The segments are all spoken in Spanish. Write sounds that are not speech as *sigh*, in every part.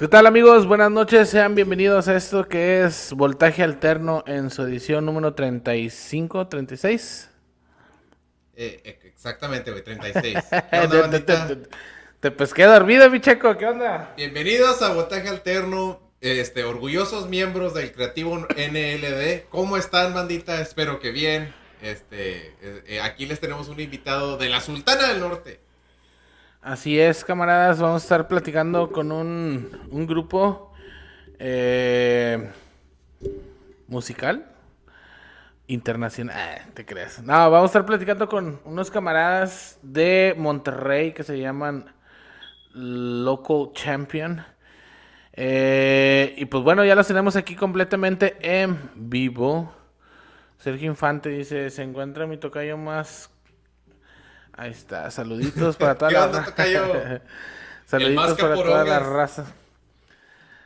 Qué tal amigos, buenas noches, sean bienvenidos a esto que es Voltaje Alterno en su edición número 35, 36. Eh, eh, exactamente, güey, 36. *laughs* ¿Qué te, te, pesqué dormido, mi checo, ¿qué onda? Bienvenidos a Voltaje Alterno, este, orgullosos miembros del creativo NLD. ¿Cómo están, bandita? Espero que bien. Este, eh, aquí les tenemos un invitado de la Sultana del Norte. Así es, camaradas, vamos a estar platicando con un, un grupo eh, musical internacional. Ah, te creas. No, vamos a estar platicando con unos camaradas de Monterrey que se llaman Local Champion. Eh, y pues bueno, ya los tenemos aquí completamente en vivo. Sergio Infante dice, se encuentra mi tocayo más Ahí está, saluditos para *laughs* *laughs* toda la raza. saluditos para toda la raza.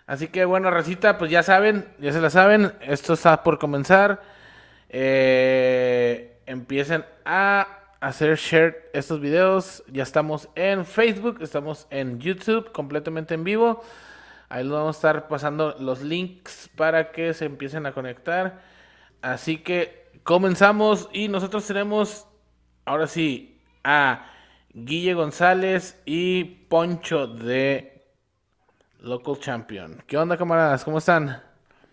Así que bueno, racita, pues ya saben, ya se la saben, esto está por comenzar. Eh, empiecen a hacer share estos videos. Ya estamos en Facebook, estamos en YouTube completamente en vivo. Ahí les vamos a estar pasando los links para que se empiecen a conectar. Así que comenzamos y nosotros tenemos, ahora sí, a Guille González y Poncho de Local Champion. ¿Qué onda, camaradas? ¿Cómo están?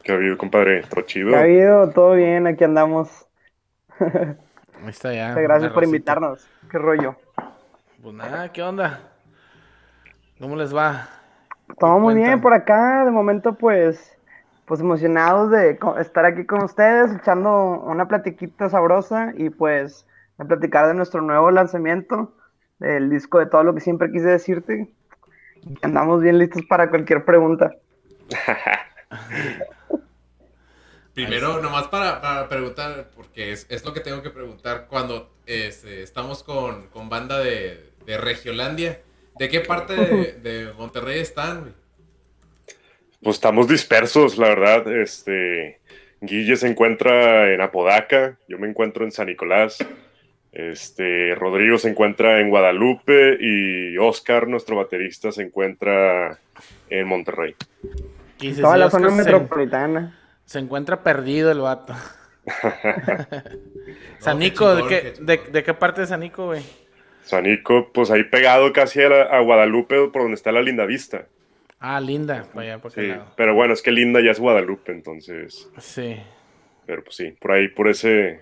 ¿Qué ha habido, compadre? ¿Todo chido? ¿Qué ha habido? ¿Todo bien? Aquí andamos. Ahí está ya. Gracias por invitarnos. ¿Qué rollo? Pues nada, ¿qué onda? ¿Cómo les va? Todo muy bien por acá. De momento, pues, pues emocionados de estar aquí con ustedes, echando una platiquita sabrosa y pues a platicar de nuestro nuevo lanzamiento, del disco de todo lo que siempre quise decirte. Andamos bien listos para cualquier pregunta. *laughs* Primero, nomás para, preguntar, porque es, lo que tengo que preguntar cuando este, estamos con, banda de, de, Regiolandia. ¿De qué parte de, *laughs* Monterrey están? Pues estamos dispersos, la verdad. Este, Guille se encuentra en Apodaca, yo me encuentro en San Nicolás. Este, Rodrigo se encuentra en Guadalupe y Oscar, nuestro baterista, se encuentra en Monterrey. Toda la zona metropolitana. Se encuentra perdido el vato. *laughs* Sanico, ¿de, qué, parte de Sanico, güey? Sanico, pues ahí pegado casi a, Guadalupe, por donde está la Linda Vista. Ah, Linda, vaya, por sí, Pero bueno, es que Linda ya es Guadalupe, entonces. Sí. Pero pues sí, por ahí, por ese.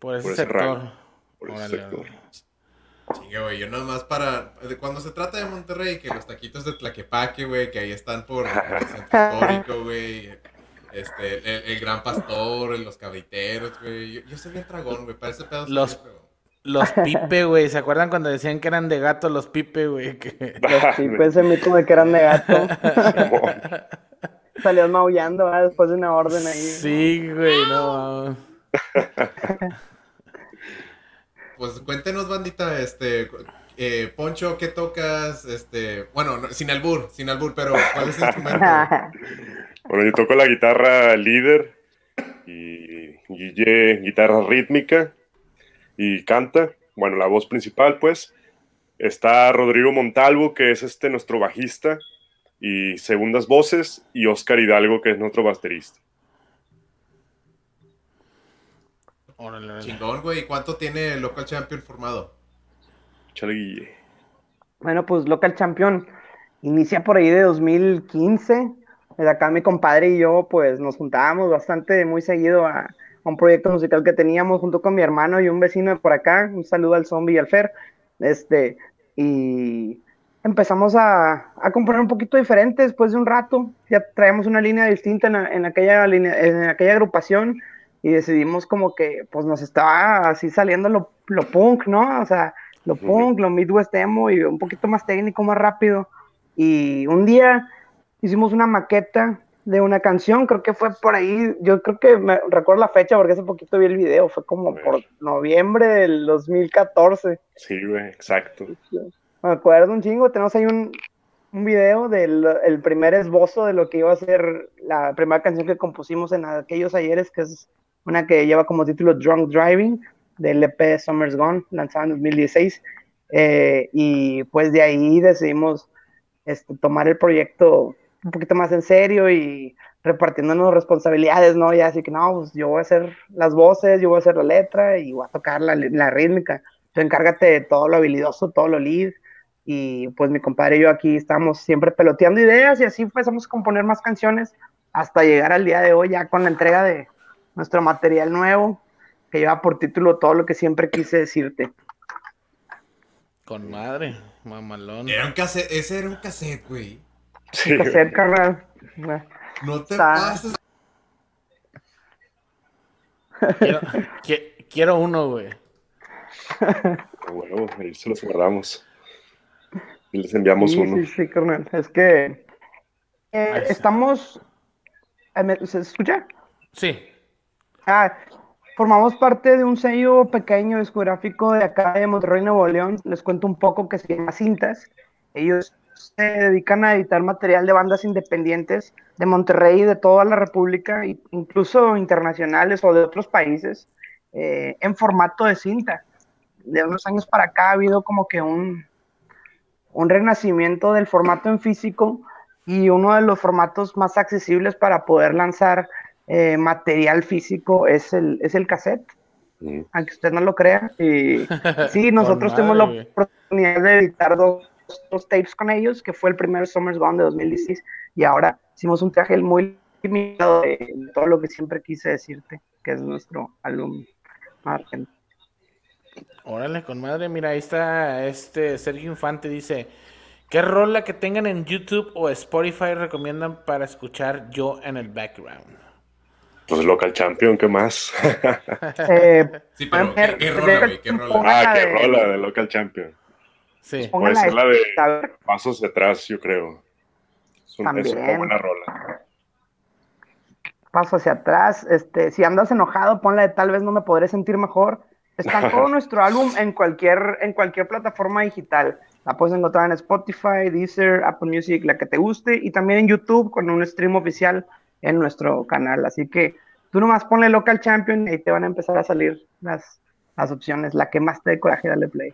Por ese, sector. Por Sí, güey, yo más para. Cuando se trata de Monterrey, que los taquitos de Tlaquepaque, güey, que ahí están por, el centro *laughs* histórico, güey. Este, el, Gran Pastor, los cabriteros, güey. Yo, soy bien dragón, güey. Parece pedo. Los, los pipe, güey. ¿Se acuerdan cuando decían que eran de gato los pipe, güey? *laughs* Los pipe, ese mito de que eran de gato. *laughs* Salías maullando ¿verdad? después de una orden ahí. Sí, güey, no. Pues cuéntenos, bandita, este, eh, Poncho, ¿qué tocas? Este, bueno, sin albur, sin albur, pero ¿cuál es el instrumento? *laughs* bueno, yo toco la guitarra líder y Guille guitarra rítmica y canta, bueno, la voz principal, pues. Está Rodrigo Montalvo, que es este nuestro bajista y segundas voces, y Oscar Hidalgo, que es nuestro baterista. Chingón, güey. ¿Cuánto tiene el Local Champion formado? Chale, Bueno, pues Local Champion inicia por ahí de 2015. Desde acá mi compadre y yo, pues nos juntábamos bastante, muy seguido a, un proyecto musical que teníamos junto con mi hermano y un vecino de por acá. Un saludo al Zombie y al Fer. Este, y empezamos a, a componer un poquito diferente después de un rato. Ya traíamos una línea distinta en, aquella, en aquella agrupación y decidimos como que pues nos estaba así saliendo lo, lo punk, ¿no? O sea, lo punk, lo midwest emo y un poquito más técnico, más rápido. Y un día hicimos una maqueta de una canción, creo que fue por ahí, yo creo que me recuerdo la fecha porque hace poquito vi el video, fue como por noviembre del 2014. Sí, güey, exacto. Me acuerdo un chingo, tenemos ahí un, un video del el primer esbozo de lo que iba a ser la primera canción que compusimos en aquellos ayeres, que es una que lleva como título Drunk Driving, del EP Summer's Gone, lanzado en 2016. Eh, y pues de ahí decidimos este, tomar el proyecto un poquito más en serio y repartiéndonos responsabilidades, ¿no? Ya así que no, pues yo voy a hacer las voces, yo voy a hacer la letra y voy a tocar la, la rítmica. Tú encárgate de todo lo habilidoso, todo lo lead. Y pues mi compadre y yo aquí estamos siempre peloteando ideas y así empezamos a componer más canciones hasta llegar al día de hoy ya con la entrega de nuestro material nuevo que lleva por título todo lo que siempre quise decirte. Con madre, mamalón. Era un cassette, ese era un cassette, güey. Sí, un cassette, carnal. No te pases. Quiero, quiero uno, güey. Bueno, ahí se los guardamos. Y les enviamos uno. Sí, sí, carnal. Es que eh, estamos. Eh, ¿Se escucha? Sí. Ah, formamos parte de un sello pequeño discográfico de acá de Monterrey, Nuevo León. Les cuento un poco que se llama Cintas. Ellos se dedican a editar material de bandas independientes de Monterrey y de toda la República, incluso internacionales o de otros países, eh, en formato de cinta. De unos años para acá ha habido como que un, un renacimiento del formato en físico y uno de los formatos más accesibles para poder lanzar eh, material físico es el, es el cassette, mm. aunque usted no lo crea. Y, *laughs* sí, nosotros tuvimos la oportunidad de editar dos, dos, tapes con ellos, que fue el primer Summer's Gone de 2016, y ahora hicimos un traje muy limitado de, todo lo que siempre quise decirte, que es nuestro álbum Margen. Órale, con madre, mira, ahí está este Sergio Infante, dice, ¿qué rola que tengan en YouTube o Spotify recomiendan para escuchar yo en el background? Pues Local Champion, ¿qué más? *laughs* eh, sí, pero ¿qué, qué rola, ¿Qué rola? Ah, qué rola de Local Champion. Sí. Puede ser la de Pasos Atrás, yo creo. Es, un, es una buena rola. Paso hacia atrás. Este, si andas enojado, ponla de Tal vez no me podré sentir mejor. Está todo *laughs* nuestro álbum en cualquier, en cualquier plataforma digital. La puedes encontrar en Spotify, Deezer, Apple Music, la que te guste, y también en YouTube con un stream oficial en nuestro canal. Así que tú nomás ponle Local Champion y te van a empezar a salir las, las opciones. La que más te dé coraje, dale play.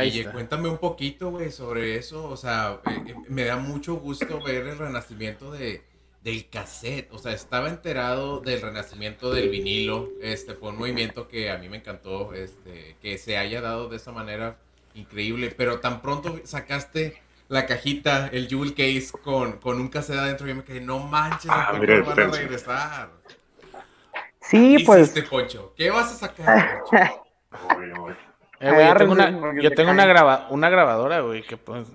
Oye, cuéntame un poquito, güey, sobre eso. O sea, eh, eh, me da mucho gusto ver el renacimiento de, del cassette. O sea, estaba enterado del renacimiento del vinilo. Este fue un movimiento que a mí me encantó, este, que se haya dado de esa manera increíble. Pero tan pronto sacaste la cajita, el jewel case con, con un cassette adentro, yo me quedé, no manches, ah, mira, no van a regresar. Sí, ¿Qué pues. Hiciste, Poncho? ¿Qué vas a sacar, Poncho? *laughs* Eh, güey, yo tengo una, yo tengo una, graba, una grabadora, güey, que pues...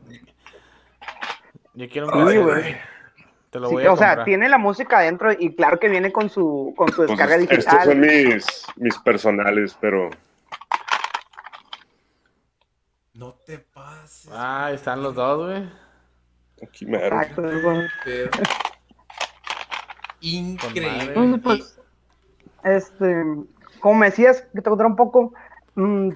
Yo quiero un sí, güey. Te lo voy sí, a o comprar. sea, tiene la música adentro y claro que viene con su, con su pues descarga pues, digital. Estos son mis, mis personales, pero no te pases. Ah, están los dos, güey. Aquí me Increíble. Pues, este, como me decías, que te contaré un poco, mmm,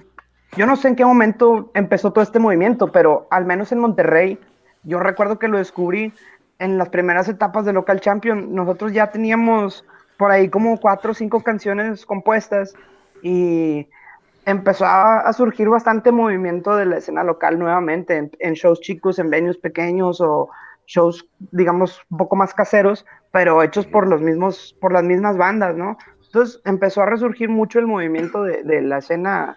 yo no sé en qué momento empezó todo este movimiento, pero al menos en Monterrey, yo recuerdo que lo descubrí en las primeras etapas de Local Champion. Nosotros ya teníamos por ahí como cuatro o cinco canciones compuestas y empezó a, surgir bastante movimiento de la escena local nuevamente, en, shows chicos, en venues pequeños o shows, digamos, un poco más caseros, pero hechos por los mismos, por las mismas bandas, ¿no? Entonces empezó a resurgir mucho el movimiento de, la escena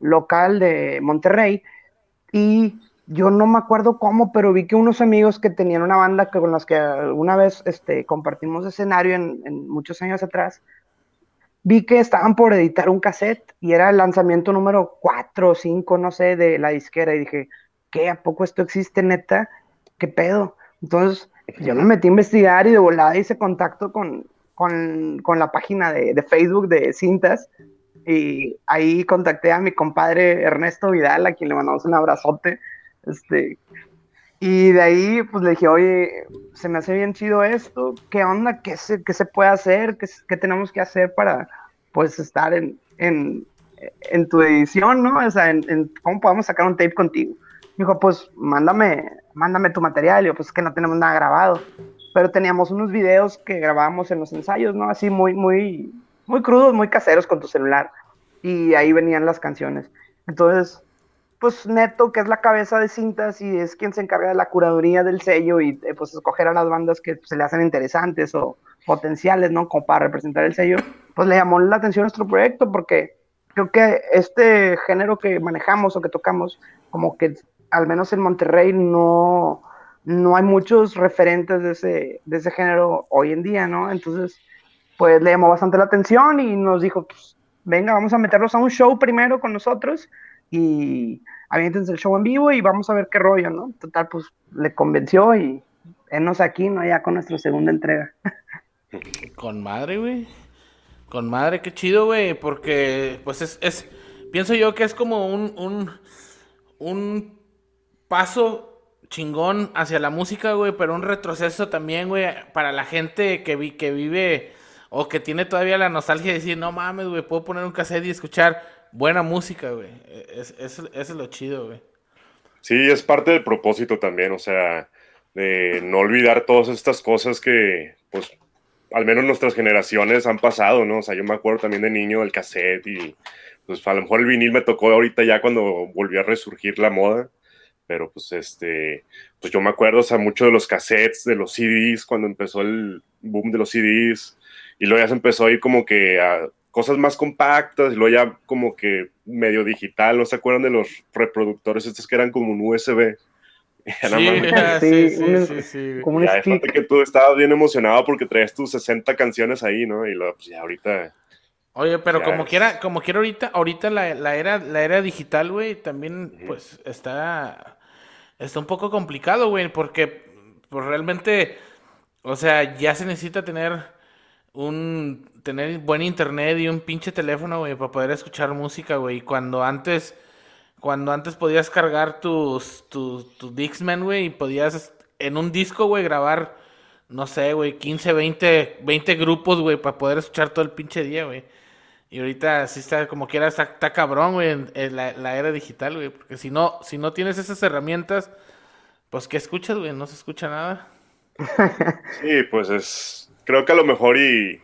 local de Monterrey y yo no me acuerdo cómo, pero vi que unos amigos que tenían una banda que, con las que alguna vez este, compartimos escenario en, en muchos años atrás, vi que estaban por editar un cassette y era el lanzamiento número 4 o 5, no sé, de la disquera y dije, ¿qué? ¿A poco esto existe neta? ¿Qué pedo? Entonces yo me metí a investigar y de volada hice contacto con, con, con la página de, de, Facebook de Cintas y ahí contacté a mi compadre Ernesto Vidal, a quien le mandamos un abrazote. Este, y de ahí, pues le dije, oye, se me hace bien chido esto, ¿qué onda? ¿Qué se, qué se puede hacer? ¿Qué, ¿Qué, tenemos que hacer para, pues, estar en, en, en tu edición, ¿no? O sea, en, ¿cómo podemos sacar un tape contigo? Me dijo, pues, mándame, mándame tu material. Y yo, pues, es que no tenemos nada grabado. Pero teníamos unos videos que grabábamos en los ensayos, ¿no? Así muy, muy, muy crudos, muy caseros con tu celular. Y ahí venían las canciones. Entonces, pues Neto, que es la cabeza de cintas y es quien se encarga de la curaduría del sello y eh, pues escoger a las bandas que se le hacen interesantes o potenciales, ¿no? Como para representar el sello, pues le llamó la atención nuestro proyecto porque creo que este género que manejamos o que tocamos, como que al menos en Monterrey no, no hay muchos referentes de ese, de ese género hoy en día, ¿no? Entonces, pues le llamó bastante la atención y nos dijo, pues, venga, vamos a meterlos a un show primero con nosotros y aviéntense el show en vivo y vamos a ver qué rollo, ¿no? Total, pues le convenció y enos aquí, ¿no? Ya con nuestra segunda entrega. *laughs* Con madre, güey. Con madre, qué chido, güey, porque pues es, es, pienso yo que es como un, un, un paso chingón hacia la música, güey, pero un retroceso también, güey, para la gente que, vi, que vive o que tiene todavía la nostalgia de decir, no mames, güey, puedo poner un cassette y escuchar buena música, güey. Es, es, eso es lo chido, güey. Sí, es parte del propósito también, o sea, de no olvidar todas estas cosas que, pues, al menos nuestras generaciones han pasado, ¿no? O sea, yo me acuerdo también de niño del cassette y, pues, a lo mejor el vinil me tocó ahorita ya cuando volvió a resurgir la moda, pero, pues, este, pues yo me acuerdo, o sea, mucho de los cassettes, de los CDs, cuando empezó el boom de los CDs, y luego ya se empezó a ir como que a cosas más compactas y luego ya como que medio digital, ¿no se acuerdan de los reproductores estos que eran como un USB? *laughs* Sí, sí, sí, sí, Como un que tú estabas bien emocionado porque traías tus 60 canciones ahí, ¿no? Y luego, pues ya ahorita... Oye, pero como quiera, como quiera ahorita, ahorita la, la era, la era digital, güey, también, pues, está, está un poco complicado, güey, porque, pues, realmente, o sea, ya se necesita tener un tener buen internet y un pinche teléfono, güey, para poder escuchar música, güey. Cuando antes, cuando antes podías cargar tus, tus, tus Dixman, güey, y podías en un disco, güey, grabar, no sé, güey, 15, 20, 20 grupos, güey, para poder escuchar todo el pinche día, güey. Y ahorita sí está, como quiera, está, cabrón, güey, en, la, la, era digital, güey. Porque si no, si no tienes esas herramientas, pues, ¿qué escuchas, güey? No se escucha nada. *laughs* Sí, pues es creo que a lo mejor y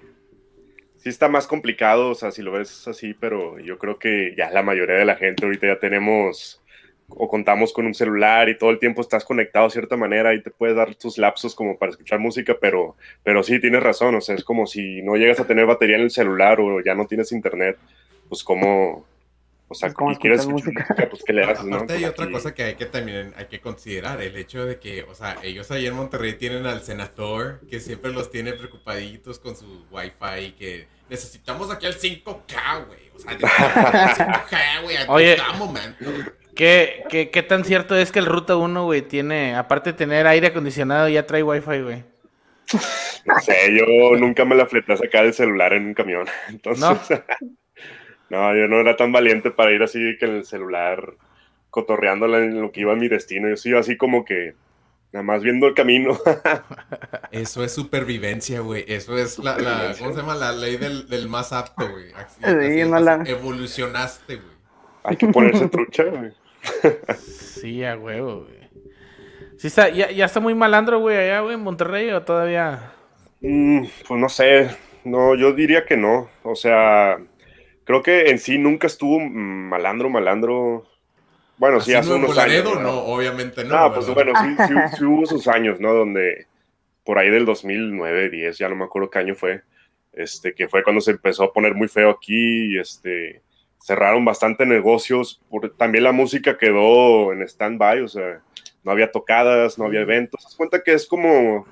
sí está más complicado, o sea, si lo ves así, pero yo creo que ya la mayoría de la gente ahorita ya tenemos o contamos con un celular y todo el tiempo estás conectado de cierta manera y te puedes dar tus lapsos como para escuchar música, pero, pero sí, tienes razón, o sea, es como si no llegas a tener batería en el celular o ya no tienes internet, pues como, o sea, como quieres música? pues ¿qué le haces, Aparte hay otra cosa que hay que también hay que considerar, el hecho de que, o sea, ellos ahí en Monterrey tienen al senador que siempre los tiene preocupaditos con su wifi y que necesitamos aquí el 5K, güey. O sea, necesitamos el 5K, güey. Oye, man. ¿qué, qué, ¿Qué tan cierto es que el Ruta 1, güey, tiene, aparte de tener aire acondicionado, ya trae wifi, güey? No sé, yo nunca me la fleté a sacar el celular en un camión. *laughs* Entonces, ¿No? *laughs* No, yo no era tan valiente para ir así que en el celular cotorreándola en lo que iba a mi destino. Yo sí así como que nada más viendo el camino. *laughs* Eso es supervivencia, güey. Eso es la, ¿cómo se llama? La ley del, más apto, güey. Evolucionaste, güey. Hay que ponerse trucha, güey. Sí, a huevo, güey. Sí está, ya, ya, está muy malandro, güey, allá, güey, en Monterrey, o todavía. Mm, pues no sé. No, yo diría que no. O sea, creo que en sí nunca estuvo malandro, malandro. Bueno, sí, hace unos años. ¿no? obviamente no. Ah, pues bueno, *laughs* sí, sí, hubo sus años, ¿no? Donde por ahí del 2009, 10, ya no me acuerdo qué año fue, este, que fue cuando se empezó a poner muy feo aquí y este, cerraron bastante negocios. Por, también la música quedó en stand-by, o sea, no había tocadas, no había eventos. Haz cuenta que es como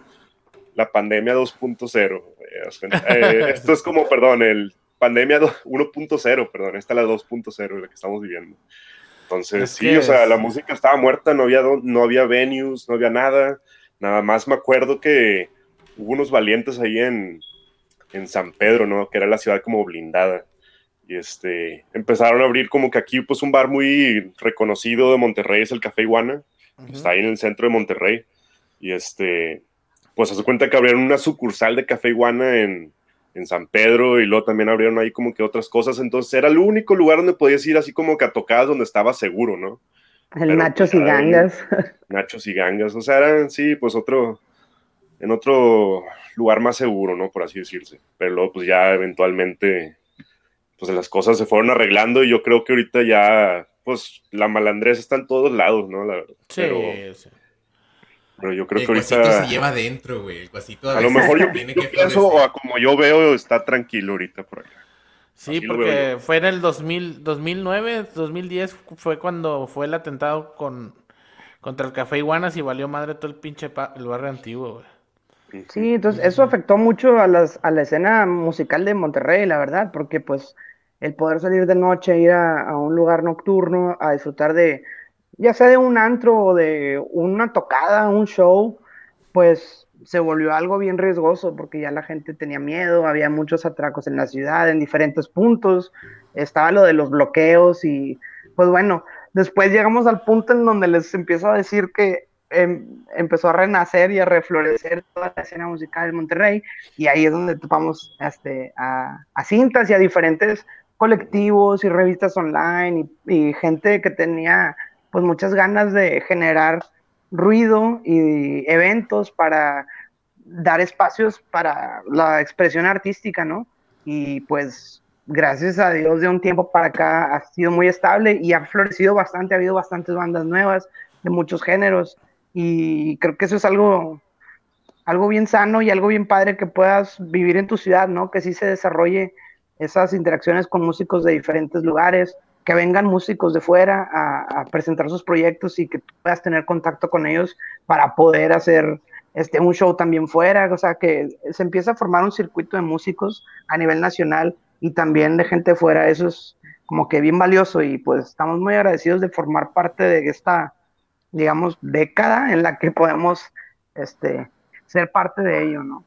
la pandemia 2.0. Eh, esto es como, perdón, el pandemia 1.0, *laughs* perdón, esta es la 2.0 la que estamos viviendo. Entonces, sí, o sea, la música estaba muerta, no había, no había venues, no había nada. Nada más me acuerdo que hubo unos valientes ahí en, en San Pedro, ¿no? Que era la ciudad como blindada. Y este, empezaron a abrir como que aquí, pues un bar muy reconocido de Monterrey es el Café Iguana, está ahí en el centro de Monterrey. Y este, pues se cuenta que abrieron una sucursal de Café Iguana en, en San Pedro y luego también abrieron ahí como que otras cosas, entonces era el único lugar donde podías ir así como que a tocadas donde estaba seguro, ¿no? El Nachos y Gangas. *laughs* Nachos y Gangas, o sea, eran, sí, pues otro, en otro lugar más seguro, ¿no? Por así decirse, pero luego pues ya eventualmente, pues las cosas se fueron arreglando y yo creo que ahorita ya, pues la malandrés está en todos lados, ¿no? La verdad. Sí, Pero, sí. Pero yo creo el que cuasito ahorita. se lleva adentro, güey. El cuasito A lo veces mejor yo, tiene yo que pienso, o a como yo veo, está tranquilo ahorita por allá. Sí, Así lo porque fue en el 2000, 2009, 2010 fue cuando fue el atentado con contra el Café Iguanas y valió madre todo el pinche pa- el barrio antiguo, güey. Sí, entonces eso afectó mucho a las, a la escena musical de Monterrey, la verdad, porque pues el poder salir de noche, ir a, a un lugar nocturno, a disfrutar de, ya sea de un antro o de una tocada, un show, pues se volvió algo bien riesgoso porque ya la gente tenía miedo, había muchos atracos en la ciudad, en diferentes puntos, estaba lo de los bloqueos y pues bueno, después llegamos al punto en donde les empiezo a decir que em- empezó a renacer y a reflorecer toda la escena musical de Monterrey y ahí es donde topamos este, a, a cintas y a diferentes colectivos y revistas online y, y gente que tenía pues muchas ganas de generar ruido y eventos para dar espacios para la expresión artística, ¿no? Y pues gracias a Dios de un tiempo para acá ha sido muy estable y ha florecido bastante, ha habido bastantes bandas nuevas de muchos géneros y creo que eso es algo algo bien sano y algo bien padre que puedas vivir en tu ciudad, ¿no? Que sí se desarrolle esas interacciones con músicos de diferentes lugares, que vengan músicos de fuera a, presentar sus proyectos y que tú puedas tener contacto con ellos para poder hacer este, un show también fuera, o sea, que se empieza a formar un circuito de músicos a nivel nacional y también de gente de fuera, eso es como que bien valioso y pues estamos muy agradecidos de formar parte de esta, digamos, década en la que podemos este, ser parte de ello, ¿no?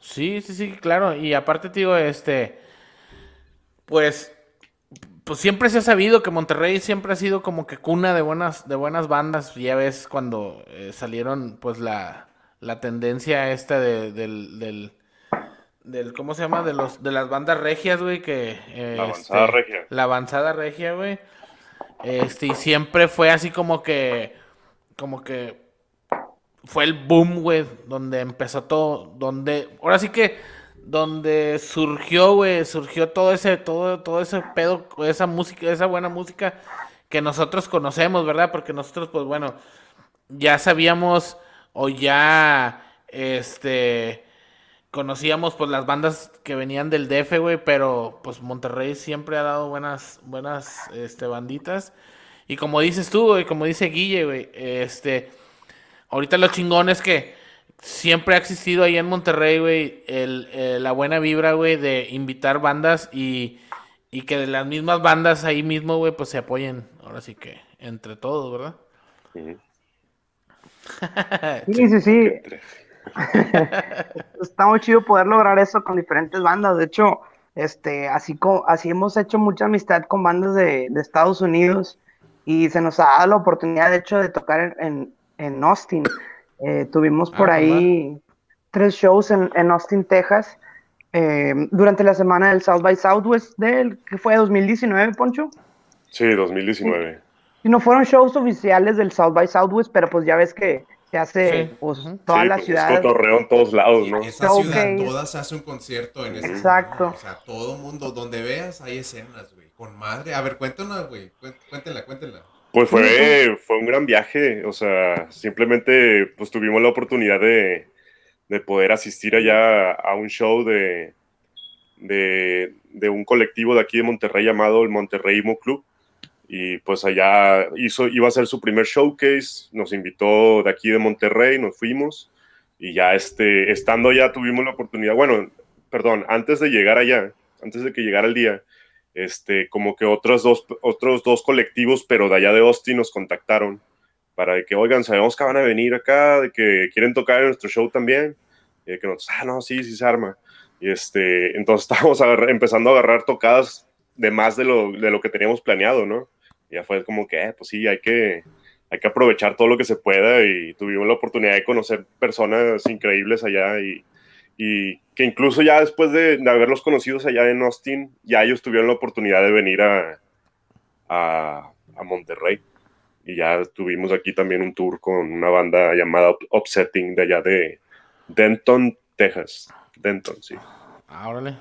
Sí, sí, sí, claro. Y aparte te digo, este, pues, pues siempre se ha sabido que Monterrey siempre ha sido como que cuna de buenas, de buenas bandas. Ya ves cuando eh, salieron, pues la, la tendencia esta de, del, del, del, ¿cómo se llama? De los, de las bandas regias, güey, que eh, La avanzada este, regia. La avanzada regia, güey. Este, y siempre fue así como que, como que fue el boom, güey, donde empezó todo, donde, ahora sí que, donde surgió, güey, surgió todo ese, todo, todo ese pedo, esa música, esa buena música que nosotros conocemos, ¿verdad? Porque nosotros, pues bueno, ya sabíamos o ya, este, conocíamos pues las bandas que venían del DF, güey, pero pues Monterrey siempre ha dado buenas, buenas, este, banditas. Y como dices tú, güey, como dice Guille, güey, este, ahorita lo chingón es que siempre ha existido ahí en Monterrey, güey, el, eh, la buena vibra, güey, de invitar bandas y, y que de las mismas bandas ahí mismo, güey, pues se apoyen, ahora sí que, entre todos, ¿verdad? *laughs* Sí, sí, sí. Tres. *laughs* Está muy chido poder lograr eso con diferentes bandas. De hecho, este, así, co- así hemos hecho mucha amistad con bandas de, de Estados Unidos y se nos ha dado la oportunidad, de hecho, de tocar en, en Austin. Eh, tuvimos por Ah, ahí tres shows en, en Austin, Texas, eh, durante la semana del South by Southwest del, que fue 2019, Poncho. Sí, 2019. Y no fueron shows oficiales del South by Southwest, pero pues ya ves que se hace Sí. pues, toda sí, la pues, ciudad. Es cotorreo en todos lados, ¿no? Esa ciudad toda se hace un concierto en ese Exacto. O sea, todo mundo, donde veas, hay escenas, güey. Con madre. A ver, cuéntanos, güey. Cué- Cuéntenla, cuéntenla. Pues fue, fue un gran viaje, o sea, simplemente pues tuvimos la oportunidad de, de poder asistir allá a un show de, de, de un colectivo de aquí de Monterrey llamado el Monterrey Emo Club. Y pues allá hizo, iba a ser su primer showcase, nos invitó de aquí de Monterrey, nos fuimos y ya este, estando allá tuvimos la oportunidad, bueno, perdón, antes de llegar allá, antes de que llegara el día, este, como que otros dos, otros dos colectivos, pero de allá de Austin nos contactaron para que, oigan, sabemos que van a venir acá, de que quieren tocar en nuestro show también, y de que nosotros, ah, no, sí, sí se arma. Y este, entonces *laughs* estábamos empezando a agarrar tocadas de más de lo, de lo que teníamos planeado, ¿no? Y ya fue como que, eh, pues sí, hay que, hay que aprovechar todo lo que se pueda y tuvimos la oportunidad de conocer personas increíbles allá y, y que incluso ya después de, haberlos conocidos allá en Austin, ya ellos tuvieron la oportunidad de venir a, a, Monterrey. Y ya tuvimos aquí también un tour con una banda llamada Up- Upsetting de allá de Denton, Texas. Denton, sí. Ah, órale.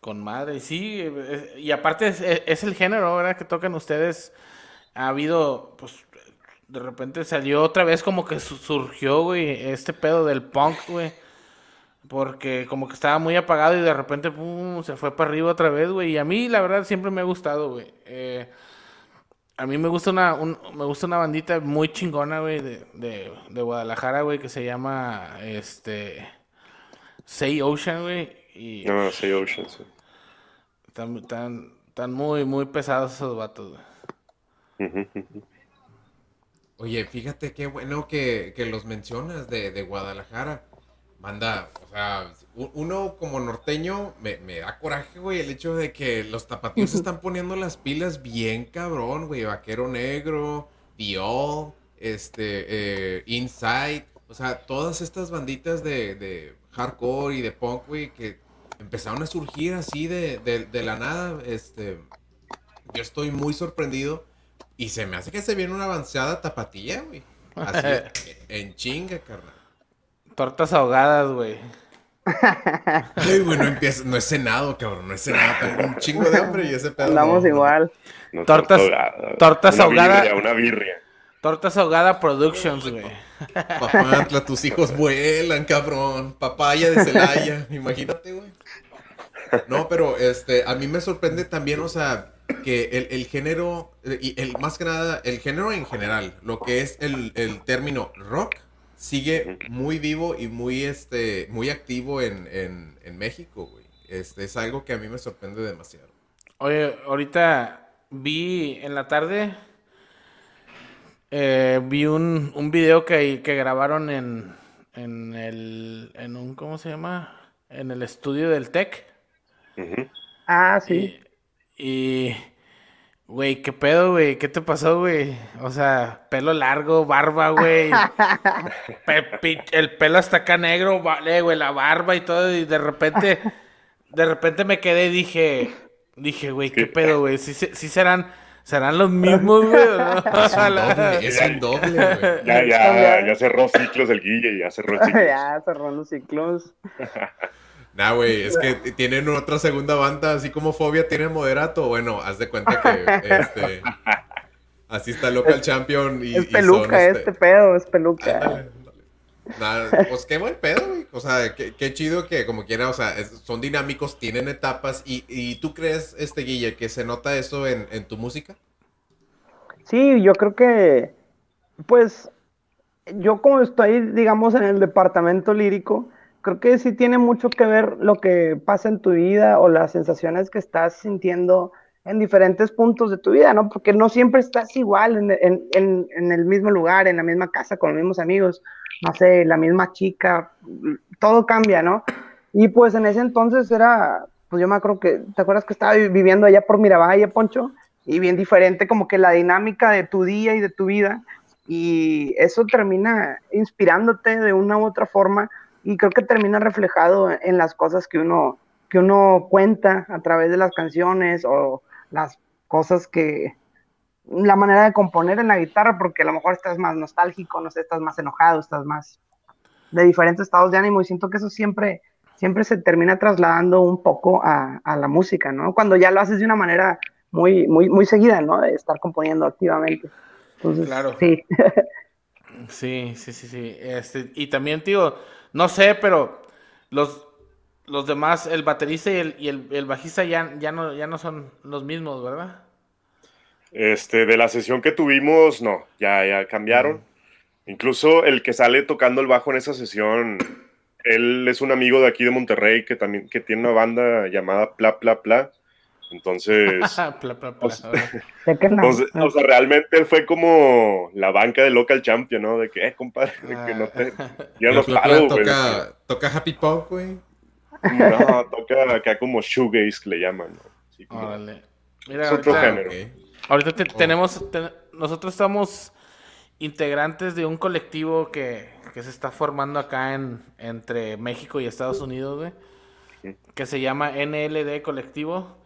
con madre. Sí, eh, y aparte es, es el género, ¿verdad? Que tocan ustedes. Ha habido, pues, de repente salió otra vez como que su- surgió, güey, este pedo del punk, güey. Porque como que estaba muy apagado y de repente pum, se fue para arriba otra vez, güey. Y a mí, la verdad, siempre me ha gustado, güey. Eh, a mí me gusta una, un- me gusta una bandita muy chingona, güey, de, de, de Guadalajara, güey, que se llama, este, Say Ocean, güey. Y No, Say Ocean, sí. están, están, están muy, muy pesados esos vatos, güey. Oye, fíjate qué bueno que, que los mencionas de, de Guadalajara. Manda, o sea, uno como norteño me, me da coraje, güey, el hecho de que los tapatíos se *laughs* están poniendo las pilas bien cabrón, güey. Vaquero Negro, The All, este, eh, Inside. O sea, todas estas banditas de, de hardcore y de punk, güey, que empezaron a surgir así de, de, de la nada. Este, yo estoy muy sorprendido. Y se me hace que se viene una avanzada tapatilla, güey. Así, *laughs* en chinga, carnal. Tortas ahogadas, güey. *laughs* Ay, güey, no empieza, no es cenado, cabrón, no es cenado. Tengo un chingo de hambre y ese pedo. Andamos no, igual. No, Tortas- torta- tortas una ahogada. birria, una birria. Tortas ahogada productions, güey. Papantla, tus hijos vuelan, cabrón. Papaya de Celaya, *laughs* imagínate, güey. No, pero este, a mí me sorprende también, o sea, que el, el género, eh, y el más que nada, el género en general, lo que es el, el término rock, sigue muy vivo y muy, este, muy activo en, en, en México, güey. Este, es algo que a mí me sorprende demasiado. Oye, ahorita vi en la tarde, eh, vi un, un video que, que grabaron en, en el, en un, ¿cómo se llama? En el estudio del TEC. Ujú. Ah, sí. Y, y, güey, ¿qué pedo, güey? ¿Qué te pasó, güey? O sea, pelo largo, barba, güey. *laughs* El pelo hasta acá negro, vale, güey, la barba y todo. Y de repente, de repente me quedé y dije, dije, güey, ¿qué pedo, güey? ¿Sí, sí serán, serán los mismos, güey? o no? *laughs* Es un doble, es un doble, güey. Ya, ya, ya cerró ciclos el Guille, ya cerró *laughs* ciclos. ya cerró los ciclos. Nah, güey, es que *laughs* tienen otra segunda banda, así como Fobia tiene Moderato. Bueno, haz de cuenta que este, así está Local Champion y, es y peluca son, este, este pedo, es peluca. Nada, pues qué buen pedo, güey. O sea, qué, qué chido que como quiera, o sea, es- son dinámicos, tienen etapas. Y, y tú crees, este Guille, que se nota eso en, en tu música? Sí, yo creo que, pues, yo como estoy, digamos, en el departamento lírico, creo que sí tiene mucho que ver lo que pasa en tu vida o las sensaciones que estás sintiendo en diferentes puntos de tu vida, ¿no? Porque no siempre estás igual en, en- en- en el mismo lugar, en la misma casa, con los mismos amigos, no sé, la misma chica, todo cambia, ¿no? Y pues en ese entonces era, pues yo me acuerdo que, ¿te acuerdas que estaba vi- viviendo allá por Miravalle, Poncho? Y bien diferente como que la dinámica de tu día y de tu vida. Y eso termina inspirándote de una u otra forma y creo que termina reflejado en las cosas que uno, que uno cuenta a través de las canciones o las cosas que, la manera de componer en la guitarra, porque a lo mejor estás más nostálgico, no sé, estás más enojado, estás más de diferentes estados de ánimo y siento que eso siempre, siempre se termina trasladando un poco a, a la música, ¿no? Cuando ya lo haces de una manera muy, muy, muy seguida, ¿no? De estar componiendo activamente. Entonces, Claro. sí. *laughs* Sí, sí, sí, sí. Este, y también, tío, no sé, pero los, los demás, el baterista y el, y el, el bajista ya, ya, no, ya no son los mismos, ¿verdad? Este, de la sesión que tuvimos, no, ya, ya cambiaron. Incluso el que sale tocando el bajo en esa sesión, él es un amigo de aquí de Monterrey que también que tiene una banda llamada Pla Pla Pla. Entonces, *laughs* Pla, pla, pla, Pues- no. *laughs* entonces, o sea, realmente él fue como la banca de local champion, ¿no? De que, eh, compadre, de que no te, ya nos Pla, Pla paro, güey. toca, toca Happy Punk, güey. No, toca acá como shoegaze que le llaman, ¿no? Así como- Órale. Mira, Es otro ahorita, género. Ahorita te- Oh. tenemos, te- nosotros estamos integrantes de un colectivo que, que se está formando acá en, entre México y Estados Unidos, güey, que se llama NLD Colectivo.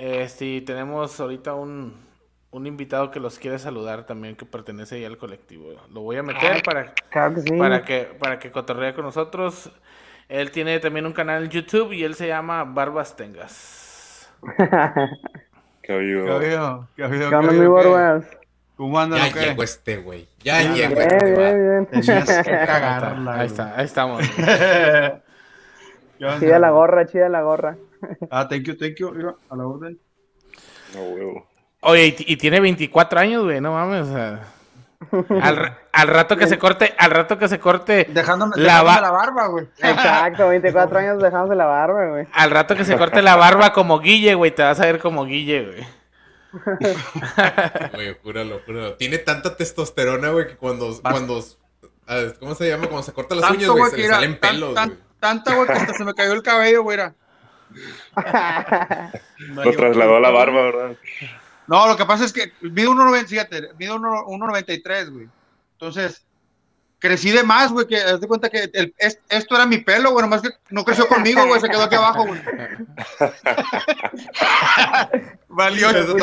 Este, y tenemos ahorita un, un invitado que los quiere saludar también, que pertenece ahí al colectivo. Lo voy a meter para, Claro que sí. para que para que cotorree con nosotros. Él tiene también un canal en YouTube y él se llama Barbas Tengas. *laughs* ¿Qué ha habido? ¿Qué ha habido? ¿Qué ha habido? ¿Qué ¿Qué ha onda, habido? mi ¿Qué? Barbas? ¿Cómo andan Ya llegó este güey. Ya Ya, llegó Bien, este bien, bien. Tenías que *laughs* Ahí está, ahí está, ahí estamos. *laughs* Chida la gorra, chida la gorra. *laughs* Ah, thank you, thank you. Mira, a la orden. No, huevo. Oye, y, tiene 24 años, güey, no mames. o sea, *laughs* al, al rato que se corte, al rato que se corte, Dejándome, La dejándome la barba, güey. *laughs* Exacto, 24 años dejamos de la barba, güey. al rato que se corte la barba como Guille, güey, te vas a ver como Guille, güey. Güey, júralo, júralo. Tiene tanta testosterona, güey, que cuando, cuando, ¿cómo se llama? Cuando se corta las uñas, Tanto, güey, güey, se le salen pelos, tan-. Tanta, güey, que hasta se me cayó el cabello, güey. Lo trasladó a la barba, ¿verdad? No, lo que pasa es que mido 1.90, fíjate, mido 1 1.93, güey. Entonces, crecí de más, güey, que haz de cuenta que el- es- esto era mi pelo, güey, nomás que no creció conmigo, güey, se quedó aquí abajo, güey. *laughs* Valió. Eso.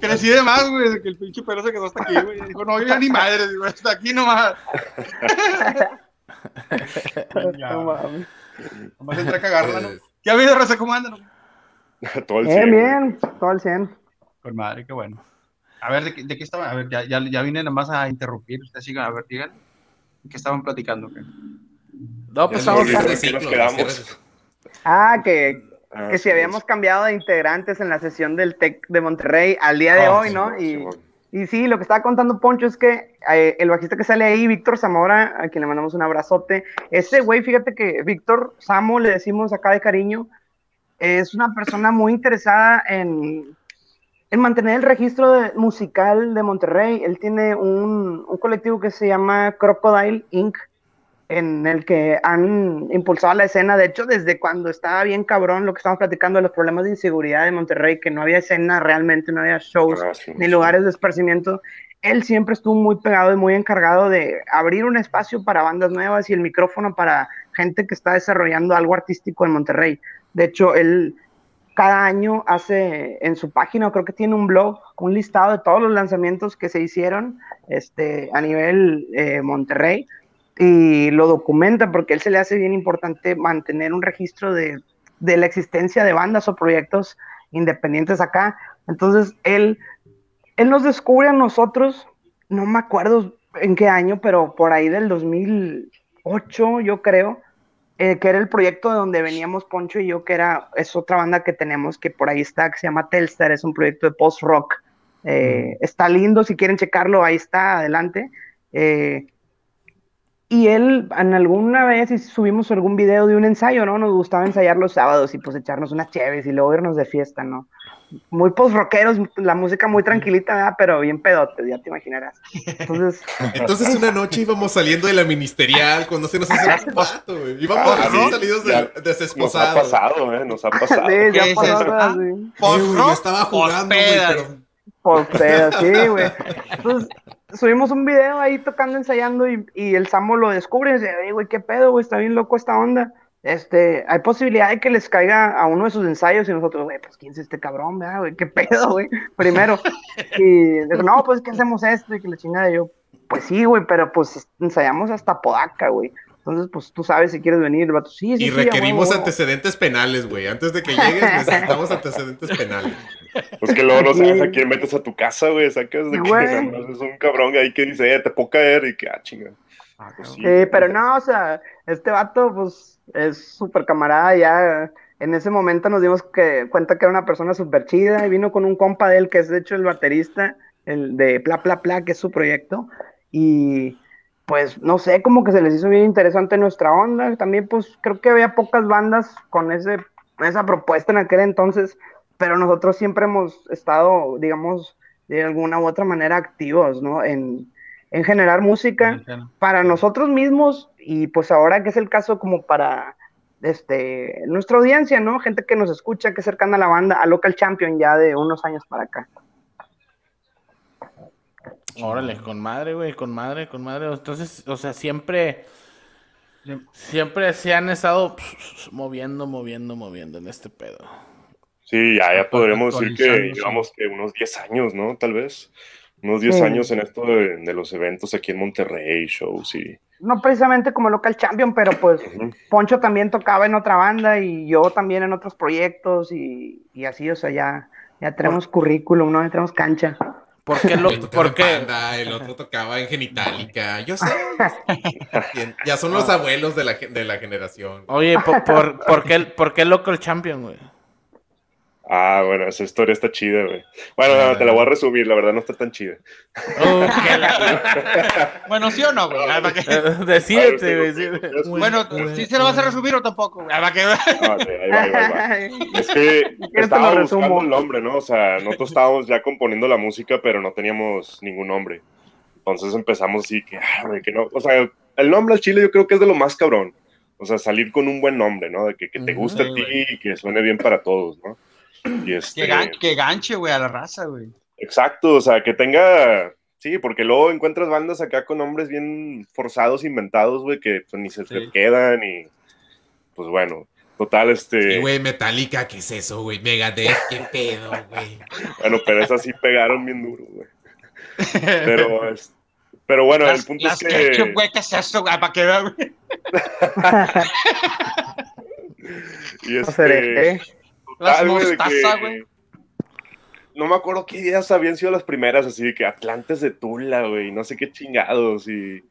Crecí de más, güey, que el pinche pelo se quedó hasta aquí, güey. Dijo, no, yo ya ni madre, digo, hasta aquí nomás. Ya, *laughs* *laughs* No mames. Nomás entré a cagarla, ¿no? ¿Qué ha habido, Raza? ¿Cómo andan? *laughs* Todo el Bien, cien, güey. bien, todo al 100. Con madre, qué bueno. A ver, ¿de qué, de qué estaban? A ver, ya, ya, ya vine nomás a interrumpir. Ustedes sigan, a ver, digan. ¿De qué estaban platicando? qué? No, pues estamos. nos quedamos. Ah, que, Ah, que si sí, habíamos cambiado de integrantes en la sesión del TEC de Monterrey al día de Ah, hoy, sí, ¿no? sí, Y, bueno. Y sí, lo que estaba contando Poncho es que eh, el bajista que sale ahí, Víctor Zamora, a quien le mandamos un abrazote, ese güey, fíjate que Víctor Samo, le decimos acá de cariño, es una persona muy interesada en, en mantener el registro musical de Monterrey. Él tiene un, un colectivo que se llama Crocodile Inc., en el que han impulsado la escena, de hecho, desde cuando estaba bien cabrón lo que estamos platicando de los problemas de inseguridad de Monterrey, que no había escena realmente, no había shows Ah, sí, ni lugares de esparcimiento, él siempre estuvo muy pegado y muy encargado de abrir un espacio para bandas nuevas y el micrófono para gente que está desarrollando algo artístico en Monterrey. De hecho, él cada año hace en su página, creo que tiene un blog, un listado de todos los lanzamientos que se hicieron este, a nivel eh, Monterrey y lo documenta porque él se le hace bien importante mantener un registro de, de la existencia de bandas o proyectos independientes acá. Entonces, él, él nos descubre a nosotros, no me acuerdo en qué año, pero por ahí del 2008, yo creo, eh, que era el proyecto de donde veníamos Poncho y yo, que era, es otra banda que tenemos, que por ahí está, que se llama Telstar, es un proyecto de post-rock. Eh, Está lindo, si quieren checarlo, ahí está, adelante. Eh, y él, en alguna vez y subimos algún video de un ensayo, ¿no? Nos gustaba ensayar los sábados y pues echarnos unas cheves y luego irnos de fiesta, ¿no? Muy post-rockeros, la música muy tranquilita, ¿verdad? Pero bien pedotes, ya te imaginarás. Entonces, *laughs* Entonces una noche íbamos saliendo de la ministerial cuando se nos hace un vato, güey. Íbamos Ah, sí, salidos de, Nos ha desesposados. pasado, ¿eh? Nos ha *laughs* pasado. sí, ¿Qué ya. Ah, Sí. Güey, yo estaba jugando, güey, pero... Por pedo, sí, güey. Entonces, subimos un video ahí tocando, ensayando, y, el Samo lo descubre y dice, "Ey, güey, qué pedo, güey, está bien loco esta onda. Este, hay posibilidad de que les caiga a uno de sus ensayos y nosotros, güey, pues quién es este cabrón, ¿verdad, güey? ¿Qué pedo, güey? Primero. Y dijo, no, pues que hacemos esto y que la chingada Y yo, pues sí, güey, pero pues ensayamos hasta Podaca, güey. Entonces, pues tú sabes si quieres venir, el vato, sí, sí, Y sí, requerimos huevo, huevo". antecedentes penales, güey. Antes de que llegues *laughs* necesitamos antecedentes penales. Pues que luego no sabes a quién metes a tu casa, güey. Sacas de que nada más es un cabrón ahí que dice, eh, te puedo caer y que, ah, chinga. Pues sí. Sí, pero no, o sea, este vato, pues, es súper camarada, ya en ese momento nos dimos que, cuenta que era una persona súper chida, y vino con un compa de él, que es de hecho el baterista, el de Pla Pla Pla, que es su proyecto, y pues, no sé, como que se les hizo bien interesante nuestra onda, también, pues, creo que había pocas bandas con ese, esa propuesta en aquel entonces, pero nosotros siempre hemos estado, digamos, de alguna u otra manera activos, ¿no? En, en generar música para nosotros mismos y pues ahora que es el caso como para este nuestra audiencia, ¿no? Gente que nos escucha, que es cercana a la banda, a Local Champion ya de unos años para acá. Órale, con madre, güey, con madre, con madre. Entonces, o sea, siempre, siempre se han estado moviendo, moviendo, moviendo en este pedo. Sí, ya, ya podríamos decir que llevamos que unos 10 años, ¿no? Tal vez. Unos 10 Sí. años en esto de, de los eventos aquí en Monterrey, shows y... No precisamente como local champion, pero pues. Poncho también tocaba en otra banda y yo también en otros proyectos y, y así, o sea, ya, ya tenemos currículum, ¿no? Ya tenemos cancha. ¿Por qué lo, Güey, tocaba por qué? en Panda, el otro tocaba en Genitalica. Yo sé. Ya son los abuelos de la, gen- de la generación. Oye, por, por, por qué, por qué local champion, güey? Ah, bueno, esa historia está chida, güey. Bueno, no, te la voy a resumir, la verdad no está tan chida. Qué la- *laughs* Bueno, ¿sí o no, güey? Ah, Eh, Decídete, güey. sí. Bueno, ¿sí se lo vas a resumir o tampoco? güey? Ah, para que- Ah, ok, ahí va, ahí va, ahí va. *laughs* Es que estábamos buscando un nombre, ¿no? O sea, nosotros estábamos ya componiendo la música, pero no teníamos ningún nombre. Entonces empezamos así que, ah, güey, que no. O sea, el nombre al chile yo creo que es de lo más cabrón. O sea, salir con un buen nombre, ¿no? De que, que te guste a ti güey. y que suene bien para todos, ¿no? *clears throat* Y este, Que, gan- que ganche, güey, a la raza, güey. Exacto, o sea, que tenga. Sí, porque luego encuentras bandas acá con nombres bien forzados, inventados, güey, que pues, ni se te quedan y. Pues bueno, total, este. Sí, güey, Metallica, ¿qué es eso, güey? Megadeth, ¿qué pedo, güey? *laughs* Bueno, pero esas sí pegaron bien duro, güey. Pero, pero bueno, las, el punto las es que. ketchup, güey, ¿qué es eso? güey? Para que vean, güey. *laughs* y *laughs* No este, seré, ¿eh? Las mostaza, güey. No me acuerdo qué ideas habían sido las primeras, así de que Atlantes de Tula, güey, no sé qué chingados y.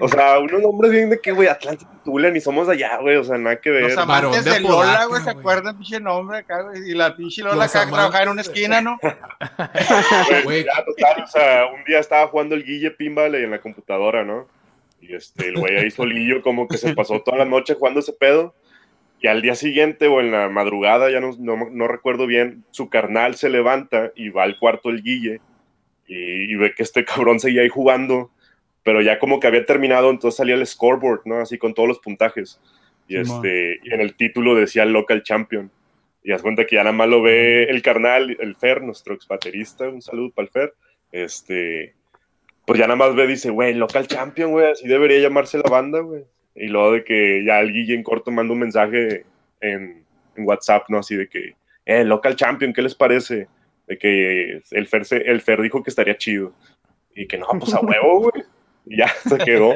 O sea, unos nombres bien de que, güey, Atlantes de Tula, ni somos de allá, güey, o sea, nada que ver. Los amantes de de Lola, güey, ¿se acuerdan? Pinche nombre acá, güey. Y la pinche Lola Los acá trabajaba en una esquina, ¿no? *laughs* Pues, Güey. ya, total, o sea, un día estaba jugando el Guille Pinball en la computadora, ¿no? Y este, el güey ahí solillo como que se pasó toda la noche jugando ese pedo. Y al día siguiente o en la madrugada, ya no, no, no recuerdo bien, su carnal se levanta y va al cuarto del Guille y, y ve que este cabrón seguía ahí jugando, pero ya como que había terminado, entonces salía el scoreboard, ¿no? Así con todos los puntajes. Y, este, y en el título decía Local Champion. Y haz cuenta que ya nada más lo ve el carnal, el Fer, nuestro ex baterista, un saludo para el Fer. Este, pues ya nada más ve, dice, güey, Local Champion, güey, así debería llamarse la banda, güey. Y luego de que ya el Guille en corto manda un mensaje en, en WhatsApp, ¿no? Así de que, eh, Local Champion, ¿qué les parece? De que el Fer, se- el Fer dijo que estaría chido. Y que no, pues a huevo, güey. Y ya *laughs* se quedó.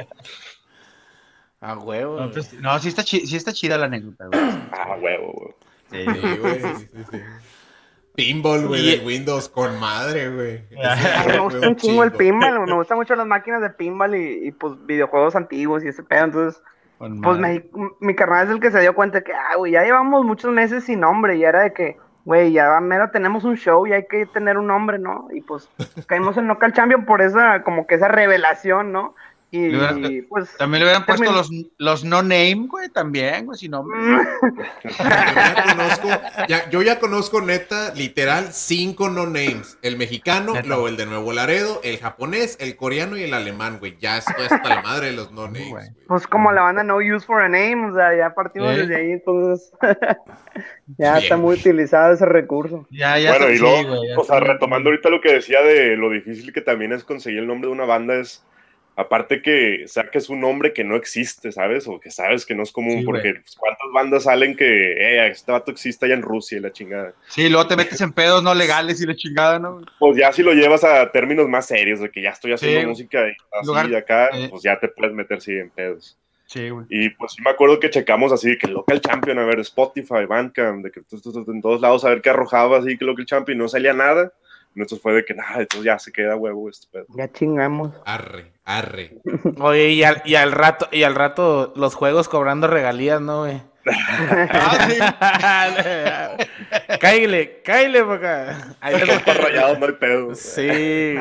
A huevo. No, güey. pues, no, sí está, sí está chida la anécdota, güey. A huevo, güey. Sí, güey. sí, sí, sí. Pinball, güey, del Windows, con madre, güey. *laughs* Me gusta un chingo el pinball, me gustan mucho las máquinas de pinball y, y, pues videojuegos antiguos y ese pedo, entonces Con pues me, mi carnal es el que se dio cuenta que, ah, güey, ya llevamos muchos meses sin nombre y era de que, güey, ya mero tenemos un show y hay que tener un nombre, ¿no? Y pues caímos en Local Champion por esa, como que esa revelación, ¿no? Y, Le hubieran- y, pues... También le hubieran puesto termin- los, los no name, güey, también, güey, sin nombre. Yo ya conozco, ya- yo ya conozco neta, literal, cinco no names. El mexicano, Neta. luego el de Nuevo Laredo, el japonés, el coreano y el alemán, güey. Ya estoy hasta la madre de los no names, güey. güey. Pues como la banda No Use for a Name, o sea, ya partimos desde ahí, entonces *laughs* ya Bien, está muy utilizado ese recurso. Ya, ya bueno, y sí, luego, güey, ya o sea, retomando ahorita lo que decía de lo difícil que también es conseguir el nombre de una banda, es aparte que saques un nombre que no existe, ¿sabes? O que sabes que no es común, Sí, porque pues, cuántas bandas salen que, eh, este vato existe allá en Rusia y la chingada. Sí, luego te metes en pedos no legales y la chingada, ¿no? Pues ya si lo llevas a términos más serios, de que ya estoy haciendo Sí. música y así Lugar- y acá, eh. pues ya te puedes meter sí en pedos. Sí, güey. Y pues sí me acuerdo que checamos así, que Local Champion, a ver, Spotify, Bandcamp, de que en todos lados a ver qué arrojaba así, que Local Champion, no salía nada. Entonces fue de que nada, entonces ya se queda huevo este pedo. Ya chingamos. Arre, arre. *laughs* Oye, y al, y al rato, y al rato los juegos cobrando regalías, ¿no, güey? Ah, *laughs* cáile, cáile acá. Ahí Está rayado, no hay pedo. Sí.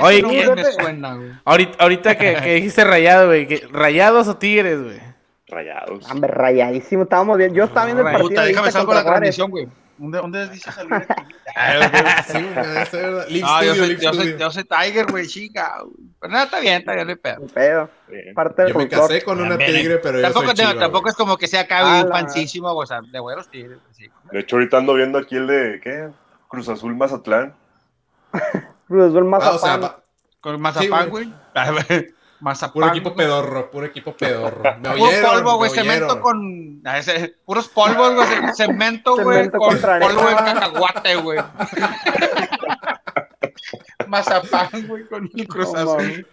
Oye, no ¿quién- me suena, güey. ahorita, ahorita que, que dijiste rayado, güey. que- ¿Rayados o tigres, güey? Rayados. Hombre, rayadísimo, estábamos bien. Yo estaba viendo el partido. Puta, déjame ahorita salgo la transmisión, güey. ¿Dónde, ¿Dónde dice salir *laughs* verdad. Live No, yo soy, yo, soy, yo soy Tiger, güey, chica. Pero nada, está bien, está bien, no hay pedo. Pedo. Parte del Yo me casé con una tigre, pero yo Tampoco, soy chiva, tampoco es como que sea acá Ah, la- pancísimo, o sea, de buenos tigres. pues, Sí. De hecho, ahorita ando viendo aquí el de, ¿qué? Cruz Azul Mazatlán. *laughs* Cruz Azul Ah, o sea, Mazapán. va- Con Mazapán, Sí, güey. Mazapán. puro equipo pedorro, puro equipo pedorro. *laughs* Me Puro oyeron, polvo, güey, me cemento con. ese- puros polvos, güey, ce- cemento, güey, con polvo de cacahuate, güey. *laughs* Mazapán, güey, con el Cruz No, Azul. mames.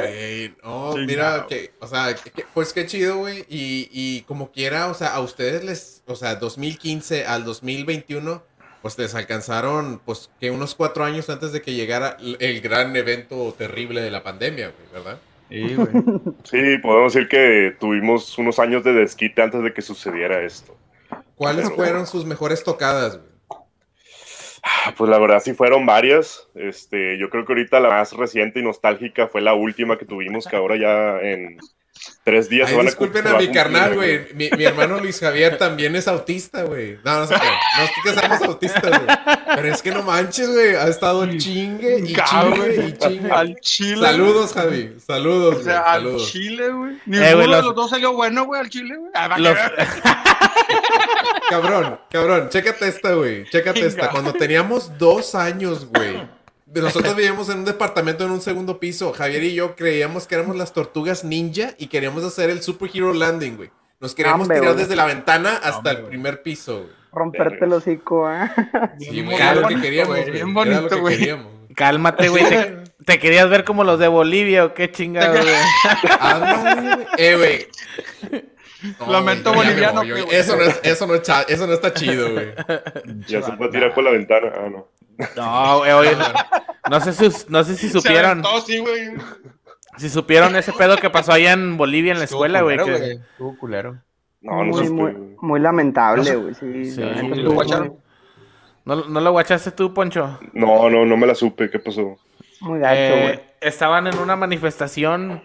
Güey, no, mira, que, o sea, que- pues qué chido, güey. Y, y como quiera, o sea, a ustedes les, o sea, 2015 al 2021, pues les alcanzaron, pues, que unos cuatro años antes de que llegara el gran evento terrible de la pandemia, güey, ¿verdad? Sí, güey. *laughs* Sí, podemos decir que tuvimos unos años de desquite antes de que sucediera esto. ¿Cuáles Pero- fueron sus mejores tocadas, güey? Ah, Pues la verdad sí fueron varias. Este, yo creo que ahorita la más reciente y nostálgica fue la última que tuvimos, que ahora ya en tres días Ay, se van a disculpen a mi carnal, güey. Mi, mi hermano Luis Javier también es autista, güey. No, no sé qué. No es que seamos autistas, güey. Pero es que no manches, güey. Ha estado chingue y chingue y chingue. Al Chile. Saludos, Javi. Saludos, O sea, al Saludos. Chile, güey. Eh, Ninguno güey, de los- dos salió bueno, güey, al Chile, güey. Ah, Los-. *laughs* Cabrón, cabrón. Chécate esta, güey. Chécate esta. Cuando teníamos dos años, güey. Nosotros *laughs* vivíamos en un departamento en un segundo piso. Javier y yo creíamos que éramos las tortugas ninja y queríamos hacer el superhero landing, güey. Nos queríamos tirar güey. desde la ventana hasta el primer piso, güey. Romperte el hocico, ¿eh? *laughs* Sí, Bien güey, era lo que queríamos, güey, bien Era lo bonito, que güey. queríamos. Cálmate, güey. Te, *laughs* te querías ver como los de Bolivia o qué chingado, güey. Ándale, güey. Eh, güey. No, Lamento güey, boliviano, voy, güey. Eso no, es, eso, no es cha- eso no está chido, güey. Ya se puede tirar por la ventana. Ah, no. No, güey, oye, no sé si, no sé si Se supieron, aventó, sí, güey. si supieron ese pedo que pasó allá en Bolivia en la escuela, güey. Estuvo que- culero, Estuvo culero. No, no muy, se muy, puede. muy lamentable, güey. Sí, Sí, lo. ¿No, ¿No lo guachaste tú, Poncho? No, no, no me la supe. ¿Qué pasó? Muy gacho, Eh, güey. estaban en una manifestación.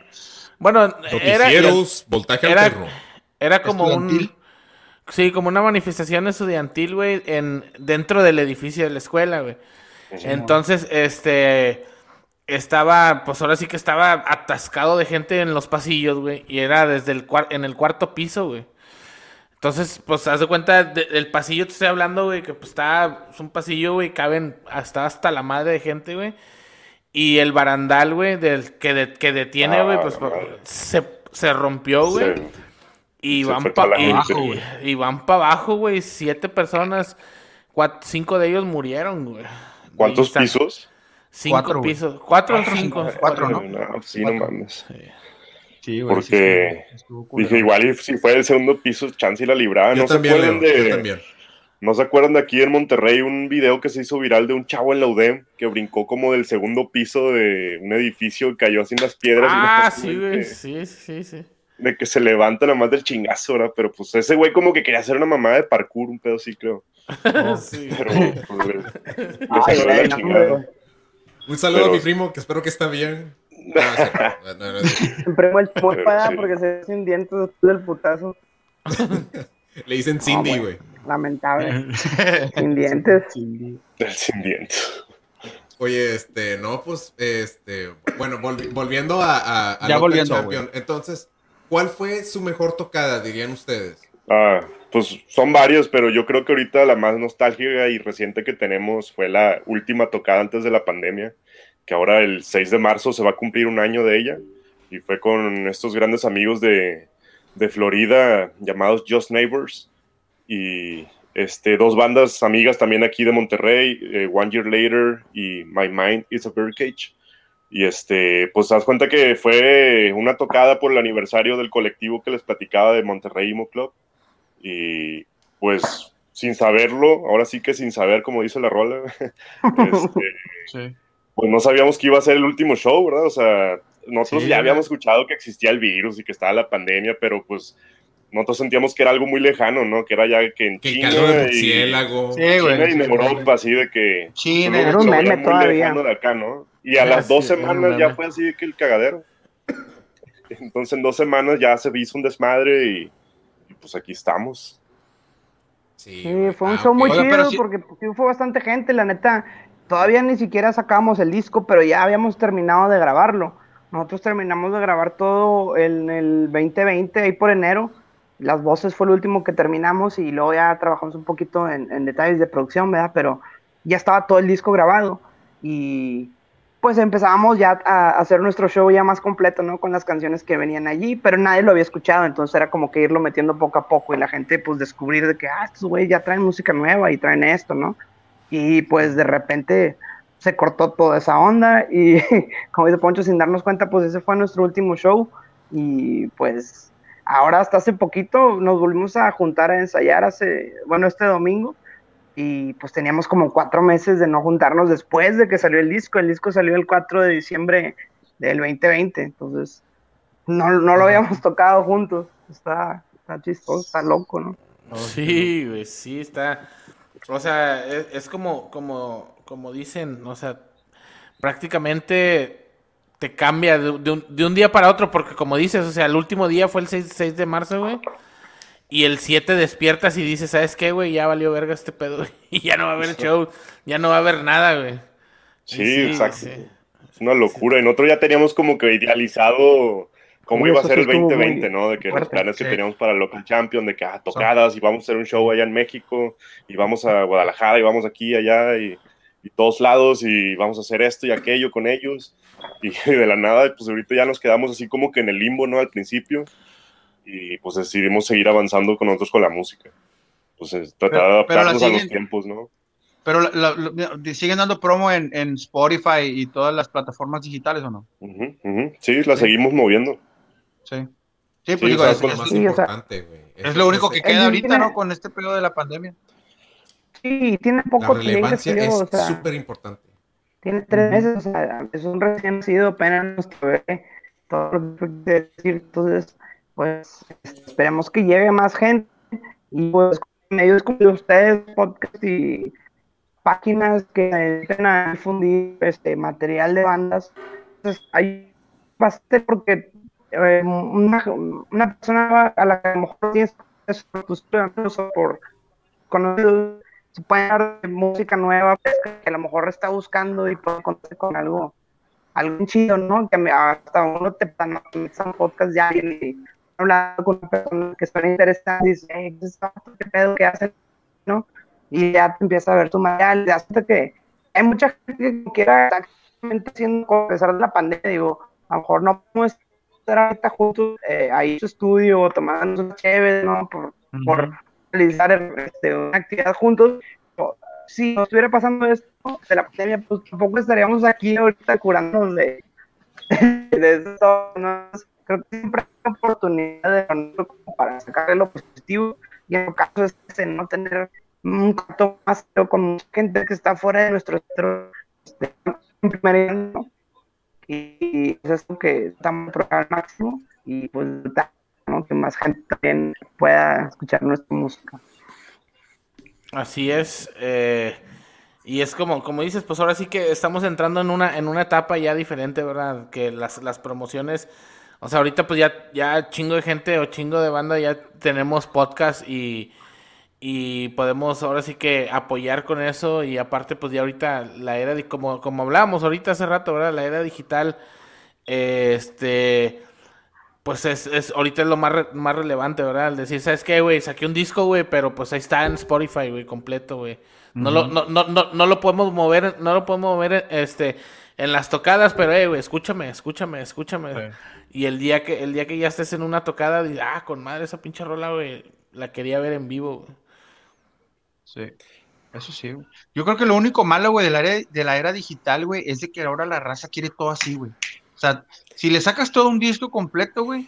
Bueno, era, voltaje era- alterno. era como un. Sí, como una manifestación estudiantil, güey, en, dentro del edificio de la escuela, güey. Entonces, este. Estaba, pues ahora sí que estaba atascado de gente en los pasillos, güey. Y era desde el cuar- en el cuarto piso, güey. Entonces, pues haz de cuenta, de- del pasillo te estoy hablando, güey, que pues está, es un pasillo, güey, caben hasta, hasta la madre de gente, güey. Y el barandal, güey, del que, de- que detiene, Ah, güey, pues se, se rompió, güey. Se- Y Se van para toda la y, gente, y- y van pa abajo, güey. Siete personas, cinco de ellos murieron, güey. ¿Cuántos pisos? Cinco Cuatro, güey. pisos. Cuatro o Cuatro, cinco. cuatro, ¿no? No, sí, no mames. Sí, güey. sí, Porque sí, estuvo culero. Dije, igual y si fue el segundo piso, chance y la libraba. Yo ¿No se también, acuerdan Leo, yo de, también. ¿No se acuerdan de aquí en Monterrey un video que se hizo viral de un chavo en la UDEM que brincó como del segundo piso de un edificio y cayó así en las piedras? Ah, sí, güey. Sí, sí, sí. De que se levanta nada más del chingazo, ¿verdad? Pero pues ese güey como que quería hacer una mamada de parkour, un pedo así, creo. *laughs* sí. *laughs* Pero pues, *laughs* Ay, la no. Un saludo Pero- a mi primo, que espero que está bien. No, no, sé. No, no, no, no. Siempre el sí. porque se ve sin dientes después del putazo. Le dicen Cindy, güey. Lamentable. sin dientes. El sin dientes. Oye, este, no, pues, este, bueno, volvi- volviendo a, a, a Ya volviendo, Champion. Entonces, ¿cuál fue su mejor tocada, dirían ustedes? Ah, pues son varios, pero yo creo que ahorita la más nostálgica y reciente que tenemos fue la última tocada antes de la pandemia, que ahora el 6 de marzo se va a cumplir un año de ella, y fue con estos grandes amigos de, de Florida llamados Just Neighbors, y este, dos bandas amigas también aquí de Monterrey, eh, One Year Later y My Mind is a Birdcage. Y este, pues haz cuenta que fue una tocada por el aniversario del colectivo que les platicaba de Monterrey Emo Club. Y pues sin saberlo, ahora sí que sin saber, como dice la rola, *laughs* este, *laughs* Sí. pues no sabíamos que iba a ser el último show, ¿verdad? O sea, nosotros Sí, ya habíamos escuchado que existía el virus y que estaba la pandemia, pero pues nosotros sentíamos que era algo muy lejano, ¿no? Que era ya que en Que China de y. Sí, China güey. y en Europa, así de que China. Era un meme muy todavía. lejano de acá, ¿no? Y a las dos semanas ya fue así que el cagadero. Entonces en dos semanas ya se hizo un desmadre y, y, pues aquí estamos. Sí, Sí, fue un Ah, show muy ok. Oiga, chido porque pues, sí fue bastante gente, la neta. Todavía ni siquiera sacamos el disco, pero ya habíamos terminado de grabarlo. Nosotros terminamos de grabar todo en el 2020, ahí por enero. Las voces fue lo último que terminamos y luego ya trabajamos un poquito en, en detalles de producción, ¿verdad? Pero ya estaba todo el disco grabado y pues empezábamos ya a hacer nuestro show ya más completo, ¿no? Con las canciones que venían allí, pero nadie lo había escuchado, entonces era como que irlo metiendo poco a poco y la gente pues descubrir de que, ah, estos güeyes ya traen música nueva y traen esto, ¿no? Y pues de repente se cortó toda esa onda y *laughs* como dice Poncho, sin darnos cuenta, pues ese fue nuestro último show y pues ahora hasta hace poquito nos volvimos a juntar a ensayar hace, bueno, este domingo y pues teníamos como cuatro meses de no juntarnos después de que salió el disco. El disco salió el 4 de diciembre del 2020, entonces no, no lo habíamos tocado juntos. Está, está chistoso, está loco, ¿no? Sí, güey, sí, está. O sea, es, es, como, como, como dicen, o sea, prácticamente te cambia de, de, un, de, un, día para otro, porque como dices, o sea, el último día fue el 6, 6 de marzo, güey. Y el 7 despiertas y dices, ¿sabes qué, güey? Ya valió verga este pedo. *laughs* Y ya no va a haber show, ya no va a haber nada, güey. Sí, sí, exacto. Sí. Es una locura. Y nosotros ya teníamos como que idealizado cómo iba a ser el 2020, ¿no? De que fuerte, los planes que teníamos para Local Champion, de que, ah, tocadas, y vamos a hacer un show allá en México, y vamos a Guadalajara, y vamos aquí, allá, y, y todos lados, y vamos a hacer esto y aquello con ellos. Y *laughs* de la nada, pues ahorita ya nos quedamos así como que en el limbo, ¿no? Al principio. Y pues decidimos seguir avanzando con nosotros con la música. Pues tratar de adaptarnos siguen, a los tiempos, ¿no? Pero la, la, siguen dando promo en, en, Spotify y todas las plataformas digitales, ¿o no? Uh -huh, uh -huh. Sí, la sí. seguimos moviendo. Sí. Sí, pues sí, digo, o sea, es, es, lo más importante, güey. Es, lo único que queda ahorita, ¿no? Con este periodo de la pandemia. Sí, tiene poco La relevancia es súper o sea, importante. Tiene tres meses, o sea, es un recién nacido, apenas nuestro bebé, todo lo que decir, entonces, pues, esperemos que llegue más gente, y pues, medios como ustedes, podcast y páginas que ayuden a difundir este material de bandas, entonces, hay bastante porque eh, una, una, persona a la que a lo mejor tienes por conocidos se puede dar música nueva pues, que a lo mejor está buscando y puede contar con algo algo chido, ¿no? Que hasta uno te pasa un podcast ya y hablando con una persona que suena interesante y dice, ¿qué pedo que hacen? ¿no? Y ya te empieza a ver tu material, y hasta que hay mucha gente que quiera exactamente haciendo a pesar de la pandemia, digo, a lo mejor no podemos estar ahorita juntos eh, ahí en su estudio tomando una chévere, ¿no? Por, uh -huh. por realizar este, una actividad juntos. Si nos estuviera pasando esto de la pandemia, pues tampoco estaríamos aquí ahorita curándonos de, *laughs* de esto. ¿no? Creo que siempre oportunidad de para sacarle lo positivo y en el caso es ese, no tener un contacto más con gente que está fuera de nuestro centro este, ¿no? y es esto que estamos al máximo y pues ¿no? que más gente también pueda escuchar nuestra música. Así es, eh, y es como, como dices, pues ahora sí que estamos entrando en una, en una etapa ya diferente, ¿verdad? Que las, las promociones, o sea, ahorita pues ya, ya chingo de gente o chingo de banda, ya tenemos podcast y, y podemos ahora sí que apoyar con eso y aparte pues ya ahorita la era, de, como, como hablábamos ahorita hace rato, ¿verdad? La era digital, eh, este pues es, es, ahorita es lo más, re, más relevante, ¿verdad? El decir, ¿sabes qué, güey? Saqué un disco, güey, pero pues ahí está en Spotify, güey, completo, güey. No, uh -huh. lo, no, no, no, no, lo podemos mover, no lo podemos mover, este, en las tocadas, pero, eh, güey, escúchame, escúchame, escúchame. Sí. Y el día que, el día que ya estés en una tocada, dices, ah, con madre, esa pinche rola, güey, la quería ver en vivo, güey. Sí. Eso sí, güey. Yo creo que lo único malo, güey, de la era, de la era digital, güey, es de que ahora la raza quiere todo así, güey. O sea, si le sacas todo un disco completo, güey,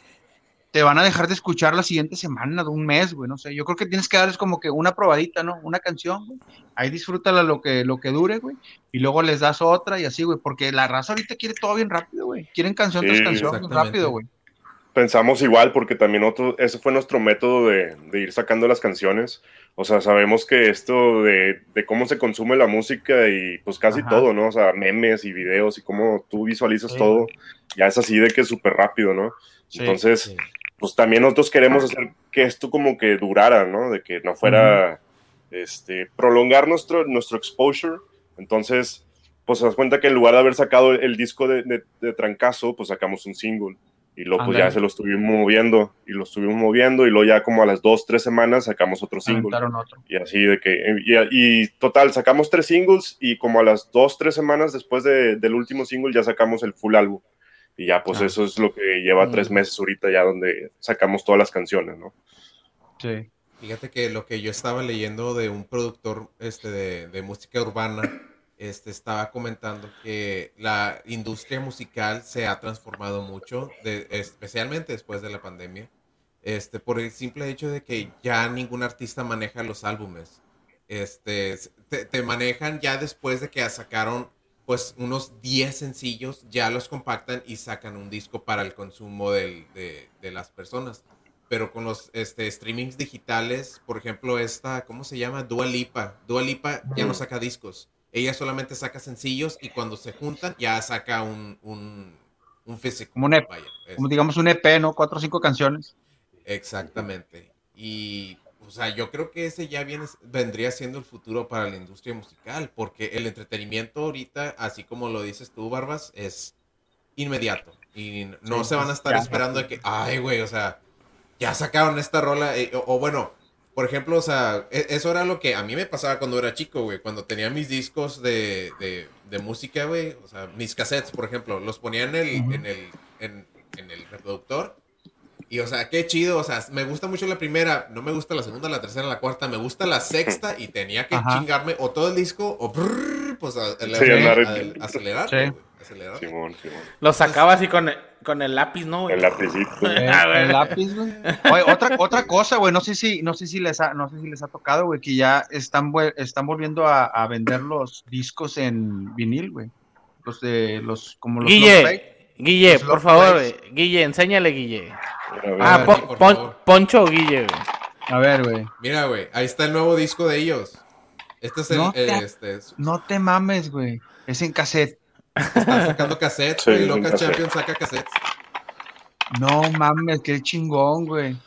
te van a dejar de escuchar la siguiente semana, de un mes, güey, no sé. Yo creo que tienes que darles como que una probadita, ¿no? Una canción, güey. Ahí disfrútala lo que, lo que dure, güey. Y luego les das otra y así, güey. Porque la raza ahorita quiere todo bien rápido, güey. Quieren canción tras sí, canción bien rápido, güey. Pensamos igual, porque también otro, ese fue nuestro método de, de ir sacando las canciones. O sea, sabemos que esto de, de, cómo se consume la música y pues casi Ajá. todo, ¿no? O sea, memes y videos y cómo tú visualizas sí. todo, ya es así de que es súper rápido, ¿no? Sí, Entonces, sí. Pues también nosotros queremos hacer que esto como que durara, ¿no? De que no fuera, uh -huh. este, prolongar nuestro, nuestro exposure. Entonces, pues se das cuenta que en lugar de haber sacado el disco de, de, de trancazo, pues sacamos un single. Y luego pues, ya se lo estuvimos moviendo y lo estuvimos moviendo y luego ya como a las dos, tres semanas sacamos otro single. Otro. Y así de que, y, y, total, sacamos tres singles y como a las dos, tres semanas después de, del último single ya sacamos el full álbum. Y ya pues ah. eso es lo que lleva mm. tres meses ahorita ya donde sacamos todas las canciones, ¿no? Sí. Fíjate que lo que yo estaba leyendo de un productor este, de, de música urbana este, estaba comentando que la industria musical se ha transformado mucho, de- especialmente después de la pandemia, este, por el simple hecho de que ya ningún artista maneja los álbumes. Este, te, te manejan ya después de que sacaron pues unos 10 sencillos, ya los compactan y sacan un disco para el consumo del- de, de las personas. Pero con los este, streamings digitales, por ejemplo, esta, ¿cómo se llama? Dua Lipa. Dua Lipa ya no saca discos. Ella solamente saca sencillos y cuando se juntan ya saca un, un, un físico. Como un EP, Vaya, Como digamos un EP, ¿no? Cuatro o cinco canciones. Exactamente. Y, o sea, yo creo que ese ya viene, vendría siendo el futuro para la industria musical, porque el entretenimiento ahorita, así como lo dices tú, Barbas, es inmediato. Y no Sí, se van a estar ya. esperando de que, ay, güey, o sea, ya sacaron esta rola. eh, o, o bueno, por ejemplo, o sea, e- eso era lo que a mí me pasaba cuando era chico, güey, cuando tenía mis discos de, de, de música, güey, o sea, mis cassettes, por ejemplo, los ponía en el, en el, en, en el reproductor. Y, o sea, qué chido, o sea, me gusta mucho la primera, no me gusta la segunda, la tercera, la cuarta, me gusta la sexta *laughs* y tenía que Ajá. chingarme o todo el disco o brrr, pues a- a- a- acelerar, Sí. güey, acelerar. Simón, Simón. Lo sacaba así con el, con el lápiz, ¿no? güey? El lapicito. *laughs* Eh, Ah, güey. el lápiz, güey. Oye, otra, otra cosa, güey, no sé si, no sé si les ha, no sé si les ha tocado, güey, que ya están, vuel- están volviendo a, a vender los discos en vinil, güey. Los de los, como los. Guille, Guille, Los por favor. Guille, enséñale, Guille. Ah, sí, Pon-. Poncho o Guille, güey. A ver, güey. Mira, güey, ahí está el nuevo disco de ellos. Este es el, No te- eh, este, es- No te mames, güey. Es en cassette. están sacando cassettes, Sí, güey, cassette. Champions saca cassettes. No mames, qué chingón, güey.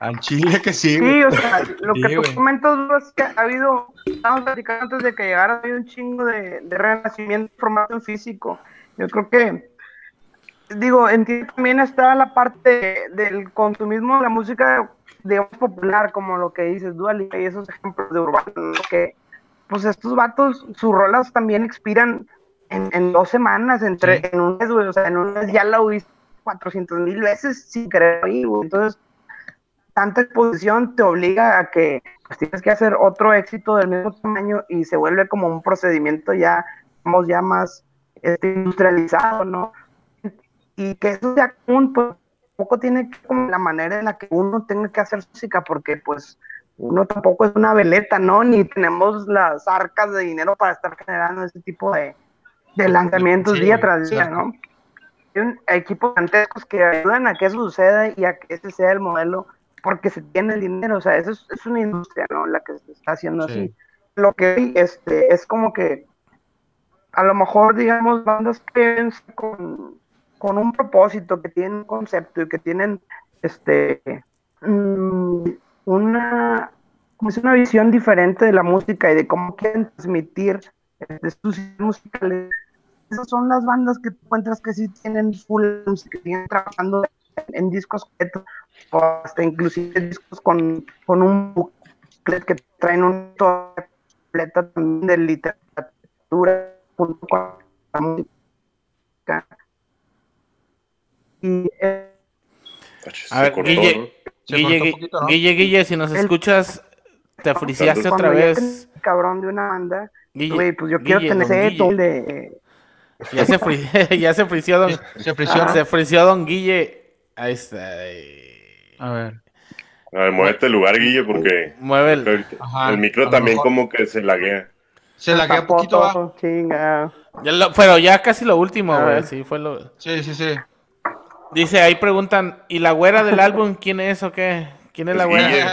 Al chile que sí, Sí, güey. o sea, lo Sí, que tú güey. comentas es que ha habido, estábamos platicando antes de que llegara, ha habido un chingo de, de renacimiento en formato físico. Yo creo que, digo, en ti también está la parte del consumismo de la música, digamos, popular, como lo que dices, Dua Lipa y esos ejemplos de urbano, ¿no? que, pues estos vatos, sus rolas también expiran en, en dos semanas, entre, Sí. en un mes, güey, o sea, en un mes ya la oíste 400 mil veces sin querer oír, güey. Entonces, tanta exposición te obliga a que pues, tienes que hacer otro éxito del mismo tamaño y se vuelve como un procedimiento ya, digamos, ya más este, industrializado, ¿no? Y que eso sea común, pues tampoco tiene que como la manera en la que uno tenga que hacer música, porque pues uno tampoco es una veleta, ¿no? Ni tenemos las arcas de dinero para estar generando ese tipo de, de lanzamientos Sí, día tras día. ¿no? Hay un- equipos gigantescos que ayudan a que eso suceda y a que ese sea el modelo porque se tiene el dinero, o sea, eso es, es una industria, ¿no? La que se está haciendo Sí. así. Lo que este, es como que a lo mejor, digamos, bandas que con, con un propósito, que tienen un concepto y que tienen este mm, una, una visión diferente de la música y de cómo quieren transmitir este, sus musicales. Esas son las bandas que encuentras que sí tienen full que siguen trabajando en, discos o hasta inclusive discos con, con un booklet que traen historia completa también de literatura junto con la música. Y eh, Ach, A se ver, cortó, Guille, Guille. Guille, Guille, si nos escuchas, te friciaste otra vez. cabrón de una banda, Guille, güey, pues yo quiero Guille, tener ese de Ya se, fri- *laughs* ya se frició don, Se frició. se frició don Guille. Ahí está. eh, A ver. A ver, muévete el lugar, Guille, porque Mueve el... ahorita- Ajá, el micro también mejor. como que se laguea. Se la queda un poquito chinga. Ya lo- pero ya casi lo último, güey. Sí, fue lo... Sí, sí, sí. Dice, ahí preguntan, ¿y la güera del álbum quién es o qué? ¿Quién es Es la güera? Guille.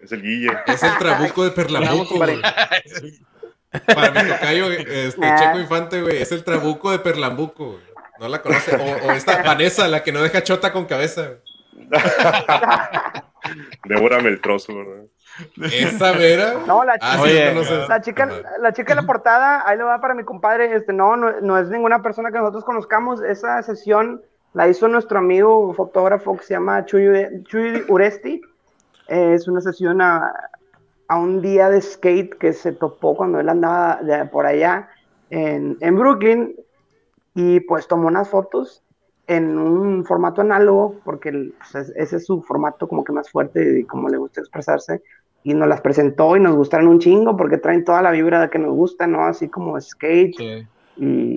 Es el Guille. Es el trabuco de Perlambuco, güey. *laughs* Para mi tocayo, este, Ah. Checo Infante, güey, es el trabuco de Perlambuco, güey. No la conoce. O, o esta Vanessa, la que no deja chota con cabeza. güey. *laughs* Devórame el trozo, ¿verdad? Esa vera. No, la Ah, chica, Oye. no la chica, la chica de la portada, ahí lo va para mi compadre, este, no, no, no es ninguna persona que nosotros conozcamos, esa sesión la hizo nuestro amigo fotógrafo que se llama Chuy, Chuy Uresti, Eh, es una sesión a, a un día de skate que se topó cuando él andaba de por allá en, en Brooklyn y pues tomó unas fotos en un formato análogo porque pues, es- ese es su formato como que más fuerte y como le gusta expresarse y nos las presentó y nos gustaron un chingo porque traen toda la vibra que nos gusta, ¿no? Así como skate Sí. y,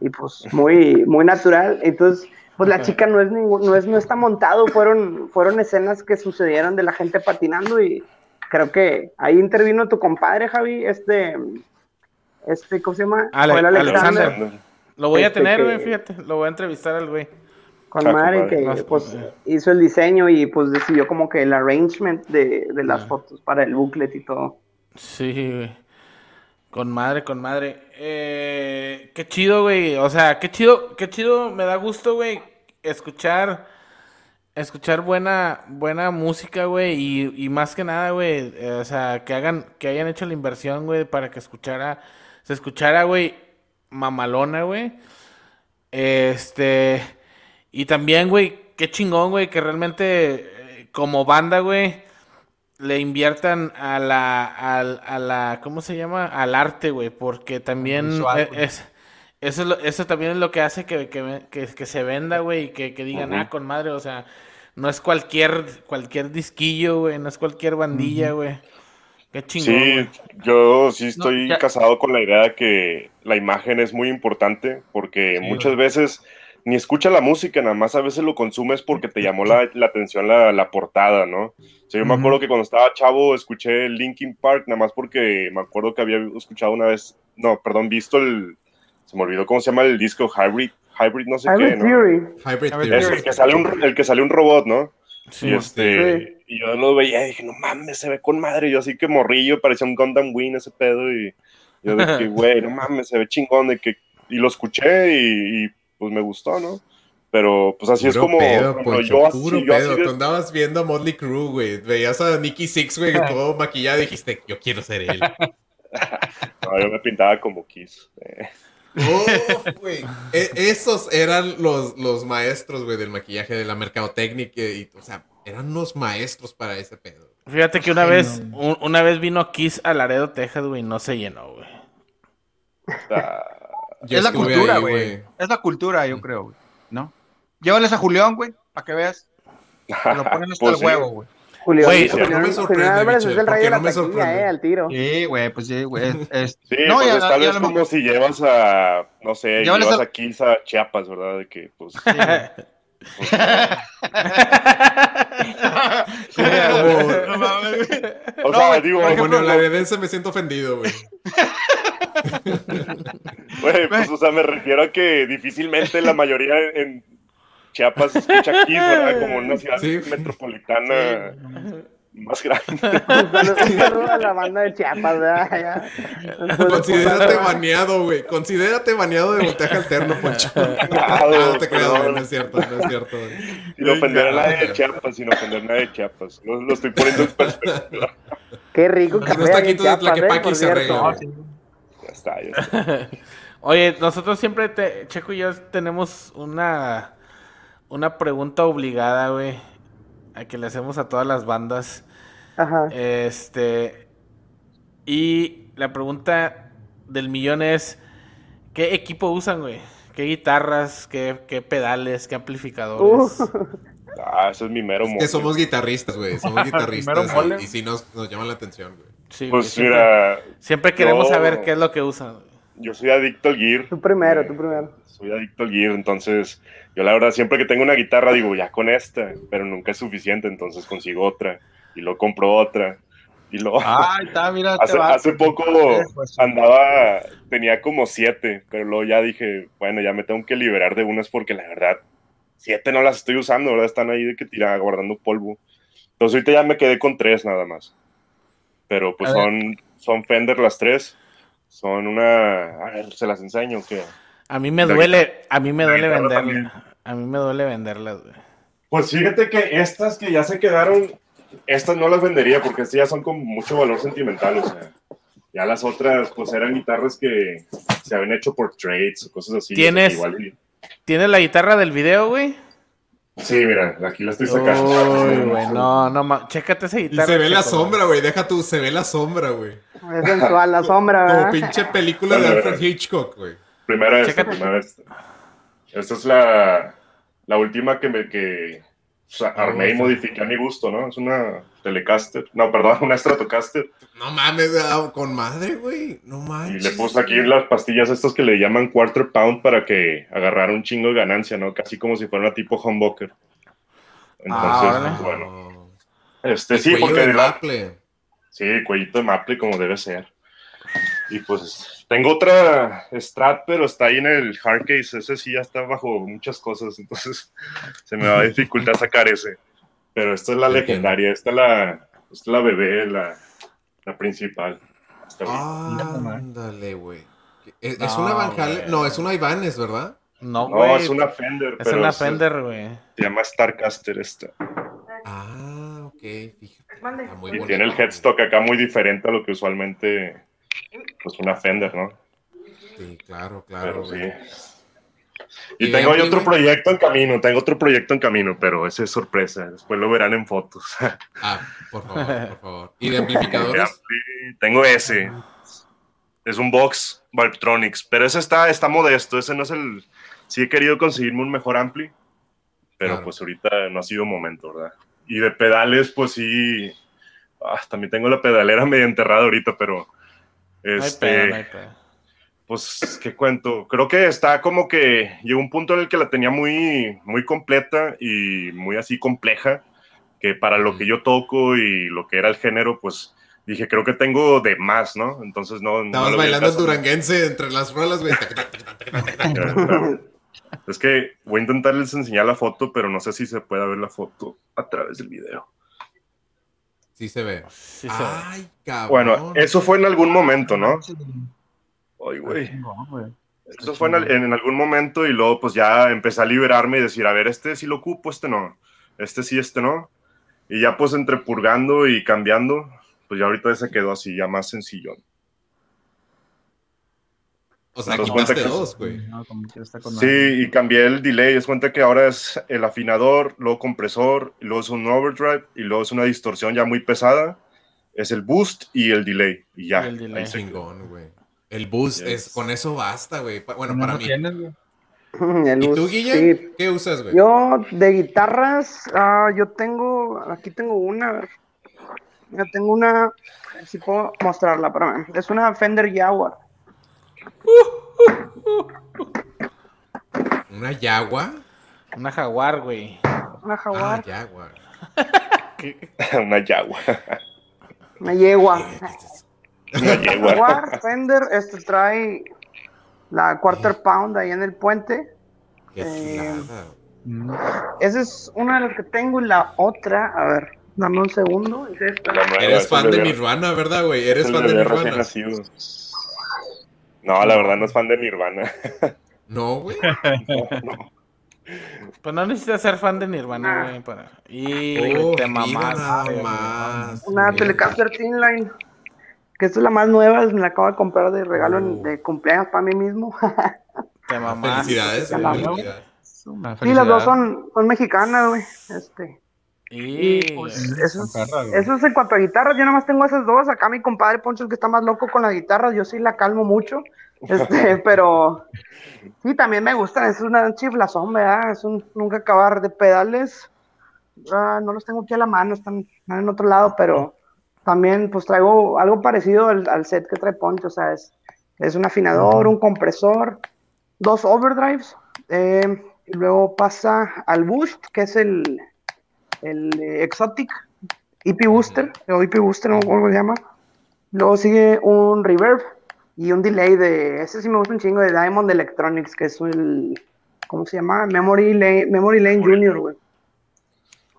y, pues muy, muy natural. Entonces, pues la chica no es ningún, no es, no está montado, fueron, fueron escenas que sucedieron de la gente patinando y creo que ahí intervino tu compadre, Javi, este, este, ¿cómo se llama? Ale- Joel Alexander. Lo voy a Este tener, que- güey, fíjate. Lo voy a entrevistar al güey. Con Ah, madre compadre. que Más- pues eh. hizo el diseño y pues decidió como que el arrangement de, de las Ah. fotos para el booklet y todo. Sí, güey. Con madre, con madre. Eh, qué chido, güey. O sea, qué chido, qué chido. Me da gusto, güey, escuchar, escuchar buena, buena música, güey. Y, y más que nada, güey, o sea, que hagan, que hayan hecho la inversión, güey, para que escuchara, se escuchara, güey, mamalona, güey. Este, y también, güey, qué chingón, güey, que realmente eh, como banda, güey, le inviertan a la, al- a, la, ¿cómo se llama? Al arte, güey, porque también visual, güey. es, eso, es lo- eso también es lo que hace que, que, que- que se venda, güey, y que, que digan, ah, con madre, o sea, no es cualquier, cualquier disquillo, güey, no es cualquier bandilla, güey. Qué chingón, Sí, yo sí estoy ya- casado con la idea de que la imagen es muy importante porque Sí, muchas veces ni escucha la música, nada más a veces lo consumes porque te llamó la, la atención la, la portada, ¿no? O sea, yo me acuerdo que cuando estaba chavo escuché Linkin Park, nada más porque me acuerdo que había escuchado una vez, no, perdón, visto el, se me olvidó cómo se llama el disco Hybrid, Hybrid no sé Hybrid qué, ¿no? Theory. Hybrid Theory. Es el que sale un, el que sale un robot, ¿no? Sí, y, este, y yo lo veía y dije, no mames, se ve con madre. Yo así que morrillo, parecía un Gundam Wing ese pedo. Y yo que, *laughs* güey, no mames, se ve chingón. De que, y lo escuché y, y, pues me gustó, ¿no? Pero pues así es como. pedo, Poncho, yo así, puro yo así pedo. de- Tú andabas viendo a Motley Crue, güey. Veías a Nicky Six, güey, *laughs* todo maquillado y dijiste, yo quiero ser él. *laughs* no, yo me pintaba como Kiss. eh. Uf, güey. E- esos eran los, los maestros, güey, del maquillaje, de la mercadotecnia. Y, o sea, eran unos maestros para ese pedo. Fíjate que una Ay, vez, no. un- una vez vino Kiss a Laredo, Texas, güey, y no se llenó, güey. Ah, Yo es la cultura, güey. Es la cultura, yo creo, güey. ¿No? Llévales a Julián, güey, para que veas. Te lo *laughs* ponen hasta Pues el sí. huevo, güey. Güey, Julián- no me Julián sorprende, Álvarez Michel, es el rey de la no me taquilla, sorprende. eh, al tiro. Sí, güey, pues sí, güey. es- *laughs* Sí, No, pues ya- es tal vez como si llevas a, no sé, llevas a- a Kiss a Chiapas, ¿verdad? De que, pues, Sí, *laughs* No mames, o sea, digo, por como ejemplo, neolaredense me siento ofendido, güey. Güey, pues, o sea, me refiero a que difícilmente la mayoría en Chiapas escucha Kiss, ¿verdad? Como una ciudad Sí. metropolitana más grande. Un saludo, un saludo a la banda de Chiapas, ¿verdad? Ya. Entonces, Considérate pues, baneado, güey. Considérate baneado de voltaje alterno, Poncho. Ah, *laughs* No, te güey. No es cierto, no es cierto, güey. Sin ofender a nadie de Chiapas, sin ofender a nadie de Chiapas. Lo, lo estoy poniendo en perspectiva. *laughs* Qué rico hay en taquitos de ¿eh? Tlaquepaque se cierto. arregla, No, güey. sí. Ya está, ya está. *laughs* Oye, nosotros siempre, te, Checo y yo tenemos una, una pregunta obligada, güey, que le hacemos a todas las bandas. Ajá. Este, y la pregunta del millón es, ¿qué equipo usan, güey? ¿Qué guitarras, qué, qué pedales, qué amplificadores? Uh. *laughs* Ah, eso es mi mero Es que mole. somos guitarristas, güey. Somos *laughs* guitarristas. Mole. y, y sí nos, nos llaman la atención, güey. Sí, güey, Pues siempre, mira, siempre queremos yo- saber qué es lo que usan. Yo soy adicto al gear. Tú primero, tú primero. Soy adicto al gear, entonces yo la verdad siempre que tengo una guitarra digo, ya con esta, pero nunca es suficiente, entonces consigo otra y luego compro otra. Y luego Ay, está, mira, hace, hace poco Pues, andaba, tenía como siete, pero luego ya dije, bueno, ya me tengo que liberar de unas porque la verdad, siete no las estoy usando, ¿verdad? Están ahí de que tira guardando polvo. Entonces ahorita ya me quedé con tres nada más. Pero pues son, son Fender las tres. Son una... A ver, se las enseño, que A mí me duele, a mí me duele venderlas. A mí me duele venderlas, güey. Pues fíjate que estas que ya se quedaron, estas no las vendería porque estas ya son con mucho valor sentimental, o sea. Ya las otras, pues eran guitarras que se habían hecho por trades o cosas así. o sea, ¿Tienes? igual ¿Tienes la guitarra del video, güey? Sí, mira, aquí la estoy Uy, sacando. güey, no, no, ma- chécate esa Y guitarra. se ve la sombra, güey. Deja tú, se ve la sombra, güey. Es sensual la sombra, Como ¿verdad? pinche película de Alfred. Hitchcock, güey. Primera esta, primera esta. Esta es la, la última que me, que, o sea, armé y modifiqué a mi gusto, ¿no? Es una Telecaster, no, perdón, *laughs* una Stratocaster. No mames, ah, con madre, güey. No Y mames. le puse aquí las pastillas estas que le llaman quarter pound para que agarrara un chingo de ganancia, ¿no? Casi como si fuera una tipo humbucker. Entonces, Ah, pues, bueno. Este, sí, cuello porque de de la- Maple. Sí, cuellito de maple como debe ser. Y pues tengo otra Strat, pero está ahí en el hardcase. Ese sí ya está bajo muchas cosas, *laughs* entonces se me va a dificultar sacar ese. Pero esta es la legendaria, esta es la, esta es la bebé, la, la principal. Hasta Ah. Ándale, güey. Es, es No, una Van. No, es una Ibanez, ¿verdad? No, No, es una Fender, Es pero una Fender, güey. se llama Starcaster esta. Ah, ok, fíjate. Está muy Y bonita, tiene el headstock acá muy diferente a lo que usualmente, pues una Fender, ¿no? Sí, claro, claro. Pero sí. Y ¿Y tengo otro proyecto en camino, tengo otro proyecto en camino, pero ese es sorpresa, después lo verán en fotos. *laughs* Ah, por favor, por favor. ¿Y de amplificadores? *laughs* Ampli, tengo ese, es un box Valvetronics, pero ese está, está modesto, ese no es el... Sí he querido conseguirme un mejor Ampli, pero Claro. pues ahorita no ha sido momento, ¿verdad? Y de pedales, pues sí, ah, también tengo la pedalera *laughs* medio enterrada ahorita, pero... No hay Este, pedo, no hay pedo. pues, ¿qué cuento? Creo que está como que llegó un punto en el que la tenía muy, muy completa y muy así compleja, que para lo que yo toco y lo que era el género, pues dije, creo que tengo de más, ¿no? Entonces no... Estabas bailando el caso. duranguense entre las rolas, güey. *laughs* Es que voy a intentarles enseñar la foto, pero no sé si se puede ver la foto a través del video. Sí se ve. Sí se ve. Ay, cabrón. Bueno, eso fue en algún momento, ¿no? Ay, güey. Eso fue en, en algún momento y luego pues ya empecé a liberarme y decir, a ver, este sí lo ocupo, este no, este sí, este no. Y ya pues entre purgando y cambiando, pues ya ahorita se quedó así, ya más sencillón. O sea, ¿Te das quitaste cuenta que- dos, güey. No, Sí, y cambié el delay, es cuenta que ahora es el afinador, luego compresor, y luego es un overdrive y luego es una distorsión ya muy pesada. Es el boost y el delay. Y ya. Y el delay. ahí. Chingón, güey. El boost, Yes. es, con eso basta, güey. Bueno, ¿No para lo mí. tienes, güey? *clears throat* El ¿Y tú, Guille? sí. ¿Qué usas, güey? Yo de guitarras, ah, yo tengo, aquí tengo una, a ver. Yo tengo una, a ver si puedo mostrarla, para Es una Fender Jaguar. ¿Una Yagua? Una jaguar, güey. Una Ah, Jaguar, Jaguar. *laughs* *laughs* una yagua. una yegua. Una yegua. Jaguar, Fender, este trae la quarter pound ahí en el puente. Qué Eh. Mm. Esa es una de las que tengo y la otra, a ver, dame un segundo. Es esta. Eres es fan de bebé- Nirvana, ¿verdad, güey? es Eres fan de Nirvana. No, la verdad no es fan de Nirvana. *laughs* No, güey. Pues no necesitas ser fan de Nirvana, güey, para... Y Oh, te mira mamaste, nada güey. más. Una. Telecaster Thin Line. Que esta es la más nueva, me la acabo de comprar de regalo Oh. de cumpleaños para mí mismo. Te mamaste. Felicidades, Ya güey, la felicidades. Sí, las dos son, son mexicanas, güey. Este. Y... Y pues eso, es- eso en cuanto a guitarras. Yo nada más tengo esas dos. Acá mi compadre Poncho, el que está más loco con las guitarras, yo sí la calmo mucho. *laughs* Este, pero sí, también me gustan. Es una chiflazón, ¿verdad? Es un nunca acabar de pedales. Ah, no los tengo aquí a la mano, están, están en otro lado, pero también pues traigo algo parecido al, al set que trae Poncho. O sea, es, es un afinador, un compresor, dos overdrives. eh, y luego pasa al boost, que es el, el Exotic EP Booster, o EP Booster, no cómo se llama. Luego sigue un reverb y un delay de, ese sí me gusta un chingo, de Diamond Electronics, que es el, ¿cómo se llama? Memory Lane, Memory Lane Junior, güey.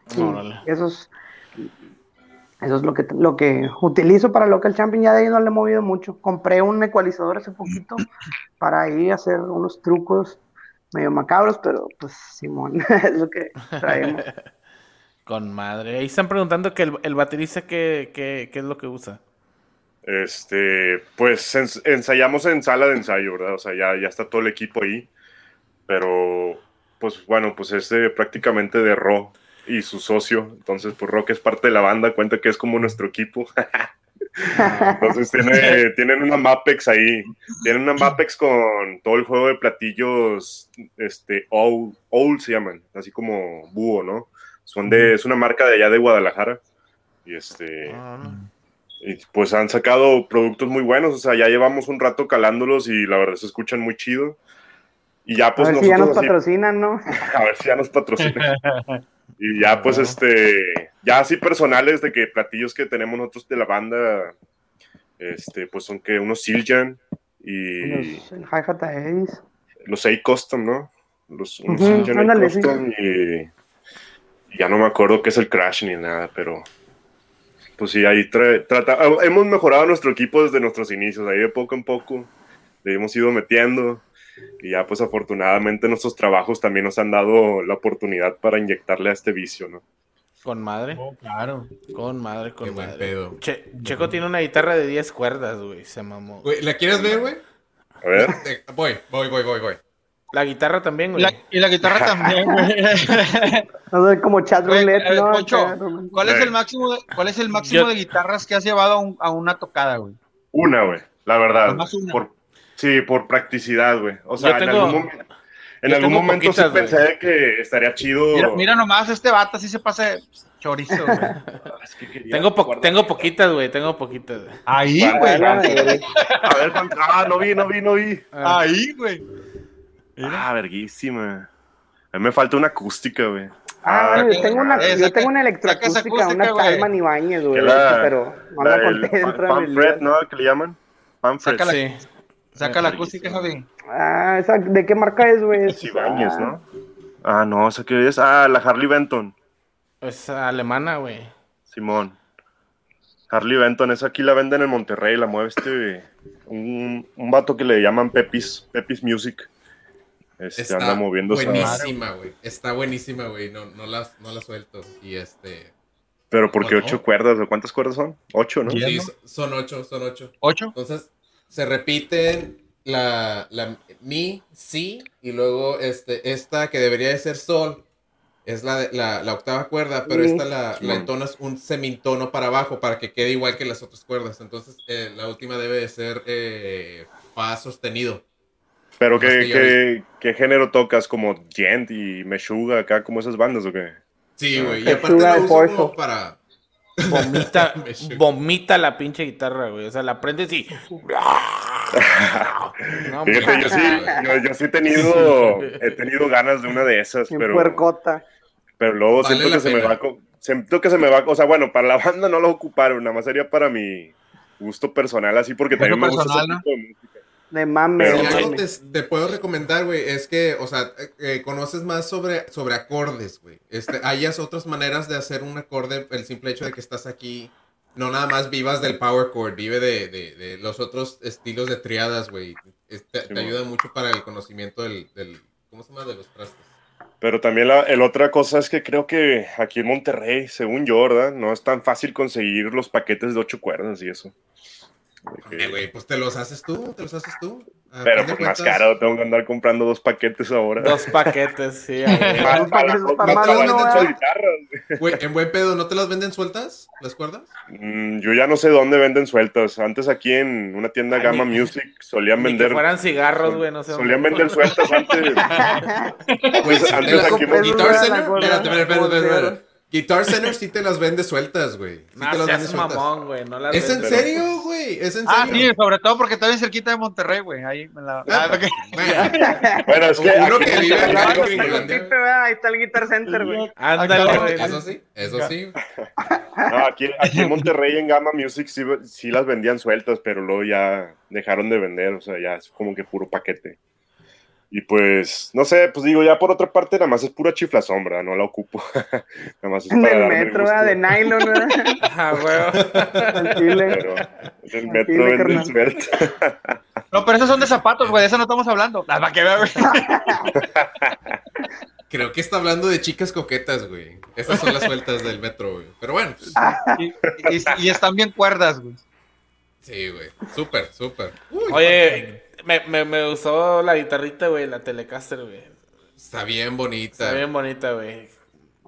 Sí, eso es, eso es lo que, lo que utilizo para Local Champion, ya de ahí no le he movido mucho. Compré un ecualizador hace poquito *clears throat* para ahí hacer unos trucos medio macabros, pero pues Simón, *laughs* es lo que traemos. *laughs* Con madre. Ahí están preguntando que el, el baterista qué, qué, qué es lo que usa. Este, pues ens- ensayamos en sala de ensayo, ¿verdad? O sea, ya, ya está todo el equipo ahí. Pero, pues bueno, pues es de- prácticamente de Ro y su socio. Entonces, pues Ro, que es parte de la banda, cuenta que es como nuestro equipo. *laughs* Entonces tiene, tienen una Mapex ahí. Tienen una Mapex con todo el juego de platillos, este, Owl, Owl se llaman, así como búho, ¿no? Son de, es una marca de allá de Guadalajara. Y este, Ah, y pues han sacado productos muy buenos. O sea, ya llevamos un rato calándolos y la verdad se escuchan muy chido. Y ya A pues ver si ya nos nosotros así- patrocinan, ¿no? *laughs* a ver si ya nos patrocinan. *laughs* Y ya, pues, este, ya así personales de que platillos que tenemos nosotros de la banda, este, pues son que unos Siljan y Los- a Ace. los A Custom, ¿no? Los unos Siljan A ándale. Custom y ya no me acuerdo qué es el Crash ni nada, pero pues sí, ahí tra- trata, hemos mejorado nuestro equipo desde nuestros inicios, ahí de poco en poco le hemos ido metiendo y ya pues afortunadamente nuestros trabajos también nos han dado la oportunidad para inyectarle a este vicio, ¿no? Con madre. Oh, claro. Con madre, con Qué buen madre. pedo. Che- Checo tiene una guitarra de 10 cuerdas, güey. Se mamó. Güey, ¿La quieres ver, güey? A ver, *laughs* Voy, voy, voy, voy, voy. La guitarra también, güey. La- y la guitarra *laughs* también, güey. *laughs* No sé, como chat roulette, a ver, ¿no? Poncho. ¿Cuál es el máximo de, cuál es el máximo Yo- de guitarras que has llevado a, un- a una tocada, güey? una, güey, la verdad. Nomás una. Por, sí, por practicidad, güey. O sea, en algún momento, en yo algún momento poquitas, sí pensé que estaría chido. Mira, mira nomás, este vato así se pasa chorizo, güey. *laughs* Es que quería Tengo, po- tengo poquitas, güey. Tengo poquitas. güey. Ahí, Ah, güey. A ver, Juan- ah, no vi, no vi, no vi. Ah, Ahí, güey. Ah, verguísima. A mí me falta una acústica, güey. Ah, Ah, yo tengo una, eh, yo saca- tengo una saca electroacústica, una acústica, güey. Talman Ibáñez, güey, Que la- pero no La la fanfret, libro. ¿no? Que le llaman. Fanfret. Sácala. sí. Saca la acústica, Javi. Ah, esa, ¿de qué marca es, güey? Es Ibáñez, ¿no? Ah, no, ¿esa qué es? Ah, la Harley Benton. Es alemana, güey. Simón. Harley Benton, esa aquí la venden en Monterrey, la mueve este un, un vato que le llaman Pepis, Pepis Music. Este Está anda moviéndose. buenísima, güey. Está buenísima, güey. No, no, la, no la suelto. Y este... Pero porque No, no. ocho cuerdas, ¿o cuántas cuerdas son? Ocho, ¿no? Sí, son ocho, son ocho. ¿Ocho? Entonces, se repiten la, la mi, si, y luego este, esta que debería de ser sol, es la, de- la, la octava cuerda, pero Mi, esta la, la entonas un semitono para abajo para que quede igual que las otras cuerdas. Entonces, eh, la última debe de ser eh, fa sostenido. Pero que ¿qué, qué, qué género tocas? ¿Como Gent y Meshuga acá, como esas bandas o qué? Sí, güey. Y aparte de lo uso como para... Vomita, *laughs* vomita la pinche guitarra, güey. O sea, la prendes y. *laughs* No, Fíjate, yo sí, güey. yo, yo sí he tenido, he tenido ganas de una de esas, pero, puercota. pero luego Vale siento la que se me va, co- siento que se me va, o sea, bueno, para la banda no lo ocuparon, nada más sería para mi gusto personal, así porque también me gusta ese tipo de música. De mame. Pero- algo te, te puedo recomendar, güey, es que, o sea, eh, eh, conoces más sobre, sobre acordes, güey. Este, hayas otras maneras de hacer un acorde, el simple hecho de que estás aquí, no nada más vivas del power chord, vive de, de- de los otros estilos de triadas, güey. Es- Te, Sí, te ayuda mucho para el conocimiento del, del- ¿cómo se llama? De los trastes. Pero también la el otra cosa es que creo que aquí en Monterrey, según yo, ¿verdad? No es tan fácil conseguir los paquetes de ocho cuerdas y eso. Que- Eh, güey, pues te los haces tú, te los haces tú. A pero pues más caro, tengo que andar comprando dos paquetes ahora. Dos paquetes, sí. *laughs* para- paquetes para- para para- más guitarras. *laughs* Güey, en buen pedo, ¿no te las venden sueltas, las cuerdas? Mm, yo ya no sé dónde venden sueltas. Antes aquí en una tienda Ay, Gamma ni- Music solían Ni que vender fueran cigarros, güey, no sé. dónde. solían vender sueltas antes. *laughs* Pues, Antes- aquí en Guitar Center, espérate, espérate, espérate. Guitar Center sí te las vende sueltas, güey. Sí No te las vende sueltas. mamón, güey. No las ¿Es en serio, güey? ¿Es en Ah, sí, sobre todo porque estoy bien cerquita de Monterrey, güey. Ahí me la. Ah, Ah, *laughs* bueno, es que Uno vive en Ahí está el Guitar Center, güey. Ándale, güey. Eso sí, eso sí. *laughs* no, aquí, aquí en Monterrey en Gamma Music sí, sí las vendían sueltas, pero luego ya dejaron de vender, o sea, ya es como que puro paquete. Y pues, no sé, pues digo, ya por otra parte, nada más es pura chifla sombra, no la ocupo. *laughs* nada más es En para el metro, gusto. ¿verdad? de nylon, ¿verdad? *laughs* Ah, güey. Al chile. Pero en el metro chile, carnal. sueltas. *laughs* No, pero esos son de zapatos, güey. De eso no estamos hablando. Las va que ver. Creo que está hablando de chicas coquetas, güey. Esas son las sueltas del metro, güey. Pero bueno, pues, Y, y- y están bien cuerdas, güey. sí, güey. Súper, súper. Oye, me, me, me usó la guitarrita, güey, la Telecaster, güey. Está bien bonita. Está bien bonita, güey.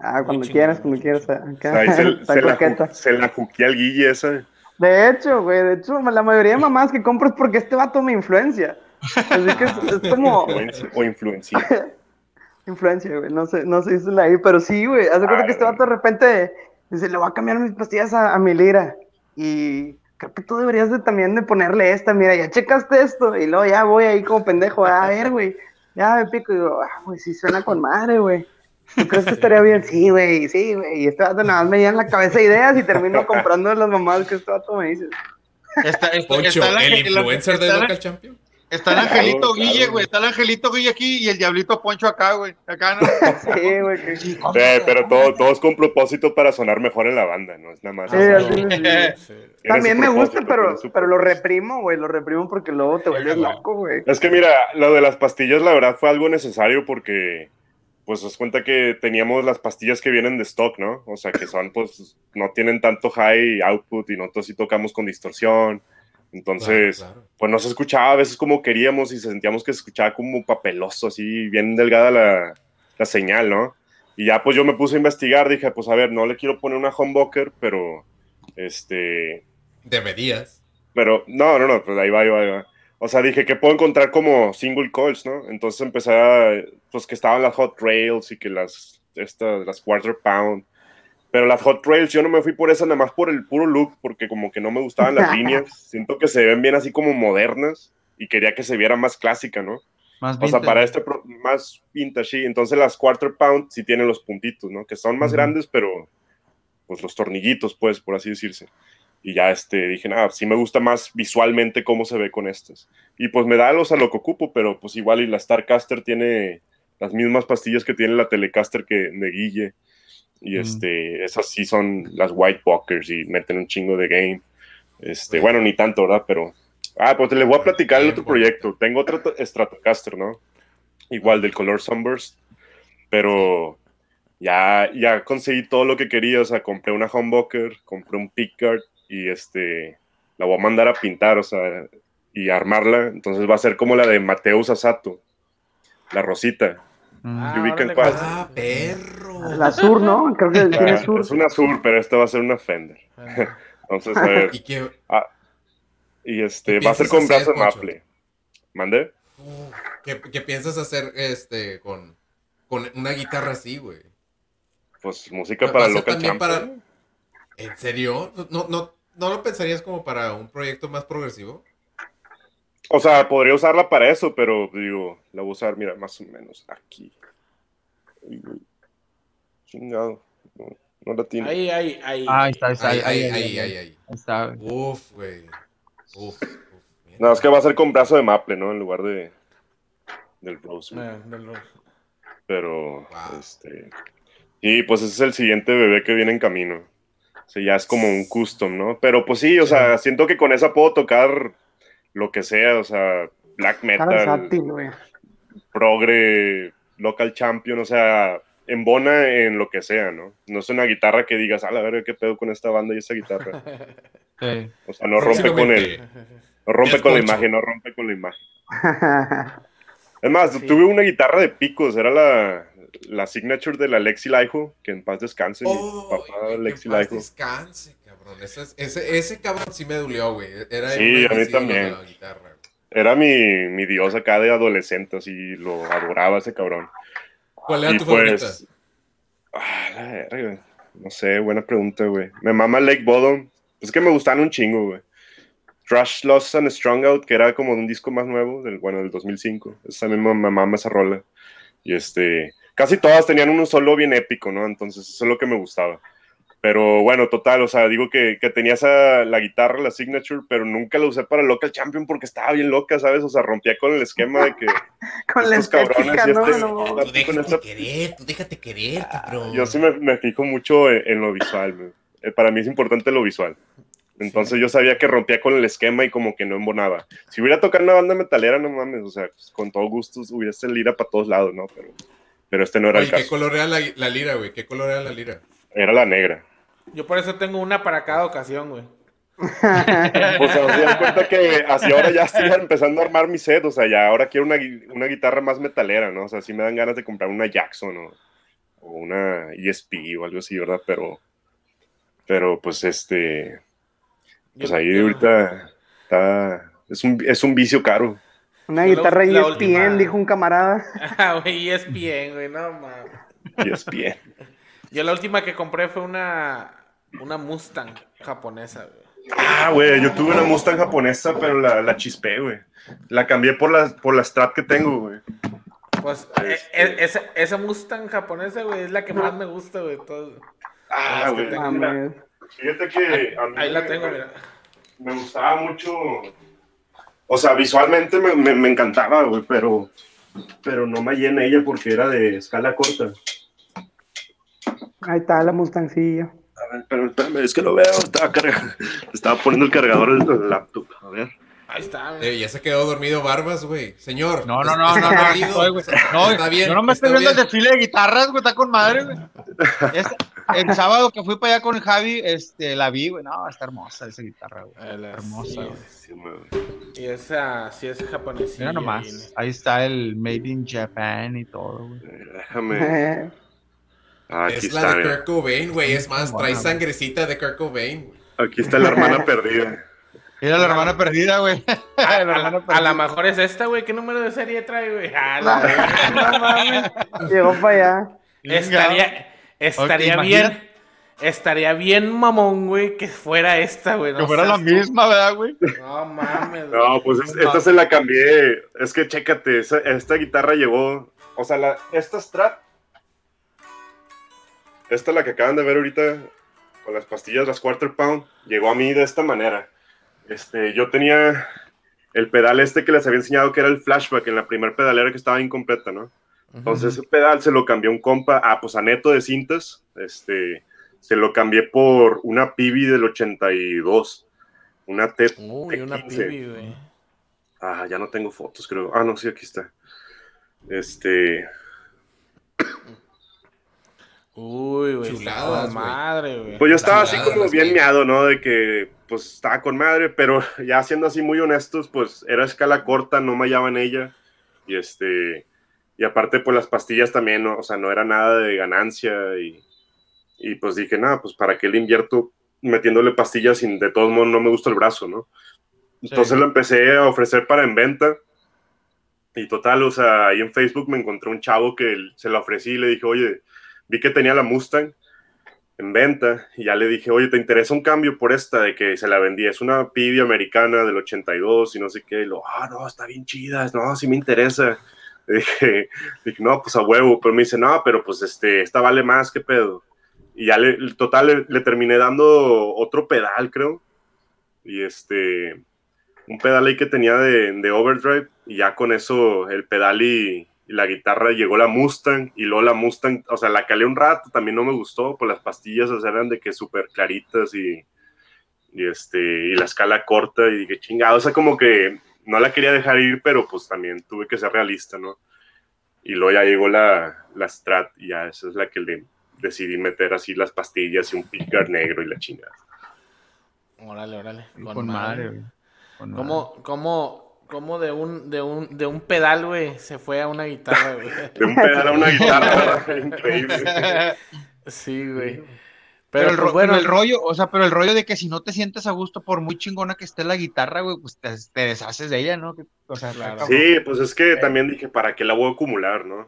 Ah, cuando quieras, cuando quieras. Acá. Ahí se, *laughs* Está se la, se la juqué al Guille esa. De hecho, güey, de hecho, la mayoría de mamás que compro es porque este vato me influencia. Así que es, es como, Influencia- O influencia. *laughs* influencia, güey. No sé, no sé si es la ahí, pero sí, güey. Haz de cuenta que este vato de repente dice, le voy a cambiar mis pastillas a, a mi lira. Y creo que tú deberías de también de ponerle esta, mira, ya checaste esto. Y luego ya voy ahí como pendejo, a ver, güey. Ya me pico y digo, ah, güey, sí suena con madre, güey. ¿Tú crees que estaría bien? Sí, güey, sí, güey. Y este vato nada más me en la cabeza ideas y termino comprando las mamadas que este vato me dice. Está, está- Poncho, está el influencer de Local Champion. Está el angelito Claro, Guille, claro. güey. Está el angelito Guille aquí y el diablito Poncho acá, güey. Acá, ¿no? *laughs* Sí, güey. que- Sí, pero todo, todo es con propósito para sonar mejor en la banda, no es nada más. Sí, También me gusta, pero, su pero lo reprimo, güey. Lo reprimo porque luego te vuelves loco, güey. Es que mira, lo de las pastillas, la verdad, fue algo necesario porque, pues, os cuenta que teníamos las pastillas que vienen de stock, ¿no? O sea, que son, pues, no tienen tanto high output y nosotros sí tocamos con distorsión. Entonces, Claro, claro. pues no se escuchaba a veces como queríamos y sentíamos que se escuchaba como papeloso, así, bien delgada la, la señal, ¿no? Y ya, pues yo me puse a investigar, dije, pues, a ver, no le quiero poner una humbucker, pero, este, Deberías. pero no, no, no, pues ahí va, ahí va, ahí va. O sea, dije que puedo encontrar como single coils, ¿no? Entonces empecé a, pues que estaban las hot rails y que las, estas, las quarter pound. Pero las hot rails yo no me fui por esa, nada más por el puro look, porque como que no me gustaban las *laughs* líneas. Siento que se ven bien así como modernas y quería que se viera más clásica, ¿no? Más O sea, para este pro- más vintage, sí. Entonces las quarter pound sí tienen los puntitos, ¿no? Que son más grandes, pero pues los tornillitos, pues, por así decirse. Y ya este, dije, nada, sí me gusta más visualmente cómo se ve con estas. Y pues me da los a lo que ocupo, pero pues igual y la Starcaster tiene las mismas pastillas que tiene la Telecaster que de Guille. Y Mm. este, esas sí son las White Walkers y meten un chingo de game. Este, bueno, ni tanto, ¿verdad? Pero. Ah, pues les voy a platicar el otro proyecto. Tengo otro Stratocaster, ¿no? Igual del color Sunburst. Pero ya, ya conseguí todo lo que quería. O sea, compré una humbucker, compré un pickguard y este la voy a mandar a pintar, o sea, y armarla. Entonces va a ser como la de Mateus Asato, la rosita. Mm. Ah, ¿Y ubican cuál? pues. Ah, perro. La sur, ¿no? Creo que tiene Ah, sur. es una Sur, pero esta va a ser una Fender. *laughs* Entonces, a ver, *laughs* ¿Y qué, y este ¿Qué va a ser con Poncho? maple. ¿Mande? uh, qué- qué piensas hacer este con, con una guitarra así, güey? Pues música ¿Va para también champion. para- ¿En serio? ¿No, no, ¿No lo pensarías como para un proyecto más progresivo? O sea, podría usarla para eso, pero digo, la voy a usar, mira, más o menos aquí. Chingado. No, no la tiene. Ahí, ahí, ahí. Ah, ahí está, ahí está. Ahí, Ahí, ahí, ahí, ahí, ahí, ahí, ahí. ahí está, güey. Uf, güey. Uf, uf. mira. No, es que va a ser con brazo de maple, ¿no? En lugar de del Rose. Eh, Pero, Wow. este. Y pues ese es el siguiente bebé que viene en camino. O sea, ya es como un custom, ¿no? Pero pues sí, o sea, siento que con esa puedo tocar lo que sea, o sea, black metal, versátil, progre, local champion, o sea, embona en lo que sea, ¿no? No es una guitarra que digas, a la verga, qué pedo con esta banda y esa guitarra. *laughs* Sí. O sea, no rompe con el, no rompe con la imagen, no rompe con la imagen. *laughs* Es más, Sí. tuve una guitarra de picos, era la, la signature de la Lexi Laiho, que en paz descanse, mi papá que Lexi en paz Laiho. descanse, cabrón. Ese, es- ese, ese cabrón sí me dolió, güey. Era Sí, a mí también. la guitarra. Era mi, mi dios acá de adolescente, así lo adoraba ese cabrón. ¿Cuál era Y tu favorita? pues, ah, la verga, no sé, buena pregunta, güey. Me mama Lake Bottom, es que me gustan un chingo, güey. Trash Lost and Strong Out, que era como un disco más nuevo, del, bueno, del 2005. Esa misma me mama esa rola. Y este, casi todas tenían un solo bien épico, ¿no? Entonces eso es lo que me gustaba. Pero bueno, total, o sea, digo que, que tenía esa, la guitarra, la signature, pero nunca la usé para Local Champion porque estaba bien loca, ¿sabes? O sea, rompía con el esquema de que *laughs* Con la Estos cabrones y no, este- no. Tú con déjate esta- querer, tú déjate querer, cabrón. yo sí me, me fijo mucho en, en lo visual. Eh, Para mí es importante lo visual. Entonces yo sabía que rompía con el esquema y como que no embonaba. Si hubiera tocado una banda metalera, no mames, o sea, pues, con todo gusto hubiese lira para todos lados, ¿no? Pero, pero este no era Oye, el ¿qué caso. color era la, la lira, güey? ¿Qué color era la lira? Era la negra. Yo por eso tengo una para cada ocasión, güey. O *laughs* sea, se dan cuenta que así ahora ya estoy empezando a armar mi set, o sea, ya ahora quiero una, una guitarra más metalera, ¿no? O sea, sí me dan ganas de comprar una Jackson o, o una ESP o algo así, ¿verdad? Pero, pero pues este, pues ahí ahorita está, es un, es un vicio caro. Una Yo la guitarra ul- la ESPN, última- dijo un camarada. *laughs* Ah, güey, ESPN, güey, no mames. Y es bien. Yo la última que compré fue una, una Mustang japonesa, güey. Ah, güey, yo tuve una Mustang japonesa, pero la, la chispé, güey. La cambié por la, por la Strat que tengo, güey. Pues Este- e- e- esa, esa Mustang japonesa, güey, es la que más me gusta, güey. todo. Ah, güey. Fíjate que a mí Ahí la me- tengo, mira. Me gustaba mucho. O sea, visualmente me, me- me encantaba, güey, pero, pero no me hallé en ella porque era de escala corta. Ahí está la Mustangcilla. A ver, espérame, espérame, es que lo veo, estaba, carga- *laughs* estaba poniendo el cargador del laptop. A ver. Ahí está, güey. Eh, ya se quedó dormido Barbas, güey. Señor. No, no, ¿está- no, no, no, estoy, güey. No, está bien. yo no me estoy viendo el desfile de guitarras, güey, está con madre, güey. Es- el sábado que fui para allá con Javi, este, la vi, güey, no, está hermosa esa guitarra, güey. Eh, Hermosa, güey. Sí, Y esa sí es japonesa. Mira nomás, ahí está el Made in Japan y todo, güey. Déjame. *laughs* Ah, aquí Es la está, de. Kurt Cobain, güey. Es más, trae sangrecita de Kurt Cobain. Aquí está la hermana *laughs* perdida. Era la hermana perdida, güey. *laughs* A, La a- lo mejor es esta, güey. ¿Qué número de serie trae, güey? Ah, *laughs* la- no mames. Llegó para allá. estaría estaría bien. imagina- Estaría bien mamón, güey, que fuera esta, güey. no Que fuera la misma, ¿verdad, güey? No mames. güey. No, pues es- esta se la cambié. Es que chécate, esa- esta guitarra llegó. O sea, la, esta Strat. Esta, la que acaban de ver ahorita, con las pastillas, las Quarter Pound, llegó a mí de esta manera. Este, yo tenía el pedal este que les había enseñado que era el flashback en la primer pedalera que estaba incompleta, ¿no? Entonces ese pedal se lo cambió un compa, ah, pues a Neto de cintas, este, se lo cambié por una Pibi del 82, una T, Uy, una T15. pibi, güey. Ah, ya no tengo fotos, creo. Ah, no, sí, aquí está. Este, Uy, güey. Madre, güey. pues yo estaba así como bien miado, ¿no? De que, pues, estaba con madre, pero *laughs* ya siendo así muy honestos, pues, era escala corta, no me hallaba en ella. Y este, y aparte, pues, las pastillas también, ¿no? o sea, no era nada de ganancia. Y, y pues dije, nada, pues, ¿para qué le invierto metiéndole pastillas sin, de todos modos, no me gusta el brazo, ¿no? Entonces Sí. lo empecé a ofrecer para en venta. Y total, o sea, ahí en Facebook me encontré un chavo que se la ofrecí y le dije, oye, vi que tenía la Mustang en venta y ya le dije, oye, ¿te interesa un cambio por esta de que se la vendí? Es una Pibi americana del 82 y no sé qué. Y lo, ah, no, está bien chida, no, sí me interesa. Le dije, dije, no, pues a huevo, pero me dice, no, pero pues este, esta vale más, ¿qué pedo? Y ya le, total, le, terminé dando otro pedal, creo. Y este, un pedal ahí que tenía de, de overdrive y ya con eso el pedal y, y la guitarra llegó la Mustang y luego la Mustang, o sea, la calé un rato, también no me gustó, pues las pastillas o sea, eran de que súper claritas y, y este, y la escala corta y dije, chingado, o sea, como que no la quería dejar ir, pero pues también tuve que ser realista, ¿no? Y luego ya llegó la, la Strat y ya esa es la que le decidí meter así las pastillas y un picar negro y la chingada. Órale, órale. Con, madre, güey. Con madre. ¿Cómo, cómo, cómo de un, de un, de un pedal, güey, se fue a una guitarra, güey? *laughs* De un pedal a una guitarra, increíble. Sí, güey. Pero, Pero, el, pues, ro- bueno, el rollo, o sea, pero el rollo de que si no te sientes a gusto, por muy chingona que esté la guitarra, güey, pues te, te deshaces de ella, ¿no? Que- O sea, Claro. Sí, pues es que también dije, ¿para qué la voy a acumular, no?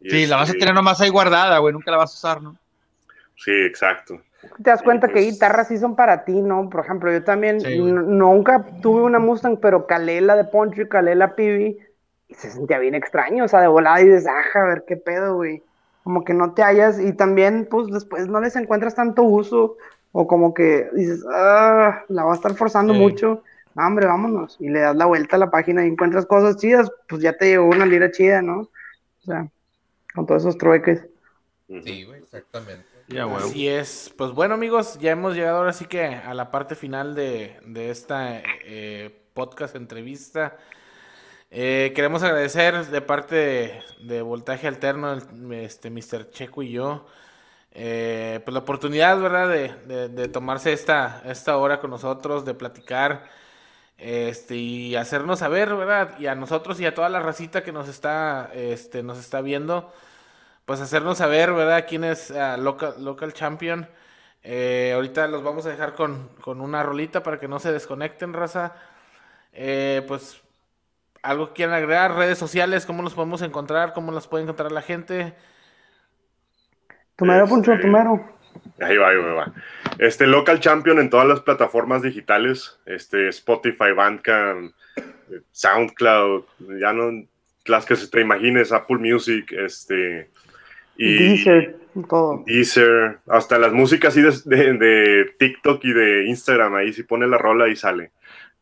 Y Sí, la vas a este, tener nomás ahí guardada, güey, nunca la vas a usar, ¿no? Sí, exacto. Te das cuenta que Pues- guitarras sí son para ti, ¿no? Por ejemplo, yo también Sí, nunca tuve una Mustang, pero calé la de Poncho y calé la Pibi y se sentía bien extraño, o sea, de volada y dices, ah, a ver qué pedo, güey. Como que no te hallas y también, pues después no les encuentras tanto uso o como que dices, ah, la va a estar forzando Sí. mucho. No, hombre, vámonos. Y le das la vuelta a la página y encuentras cosas chidas, pues ya te llegó una lira chida, ¿no? O sea, con todos esos trueques. Sí, güey, exactamente. Ya. Así es. Pues bueno, amigos, ya hemos llegado ahora sí que a la parte final de, de esta eh, podcast entrevista. Eh, queremos agradecer de parte de, Voltaje Alterno, este Mr. Checo y yo, eh, pues la oportunidad, ¿verdad?, de, de- de tomarse esta, esta hora con nosotros, de platicar este, y hacernos saber, ¿verdad? Y a nosotros y a toda la racita que nos está, este, nos está viendo, pues hacernos saber, ¿verdad? Quién es ah, local, local champion. Eh, ahorita los vamos a dejar con, con una rolita para que no se desconecten, raza. Eh, pues ¿Algo que quieran agregar? ¿Redes sociales? ¿Cómo los podemos encontrar? ¿Cómo las puede encontrar la gente? Tumero, Poncho, Este, Tumero. Ahí va, ahí va. Este Local Champion en todas las plataformas digitales, este Spotify, Bandcamp, eh, SoundCloud, ya no las que se te imagines, Apple Music, este y Deezer, todo. Deezer, hasta las músicas así de, de- de TikTok y de Instagram, ahí si pone la rola y sale.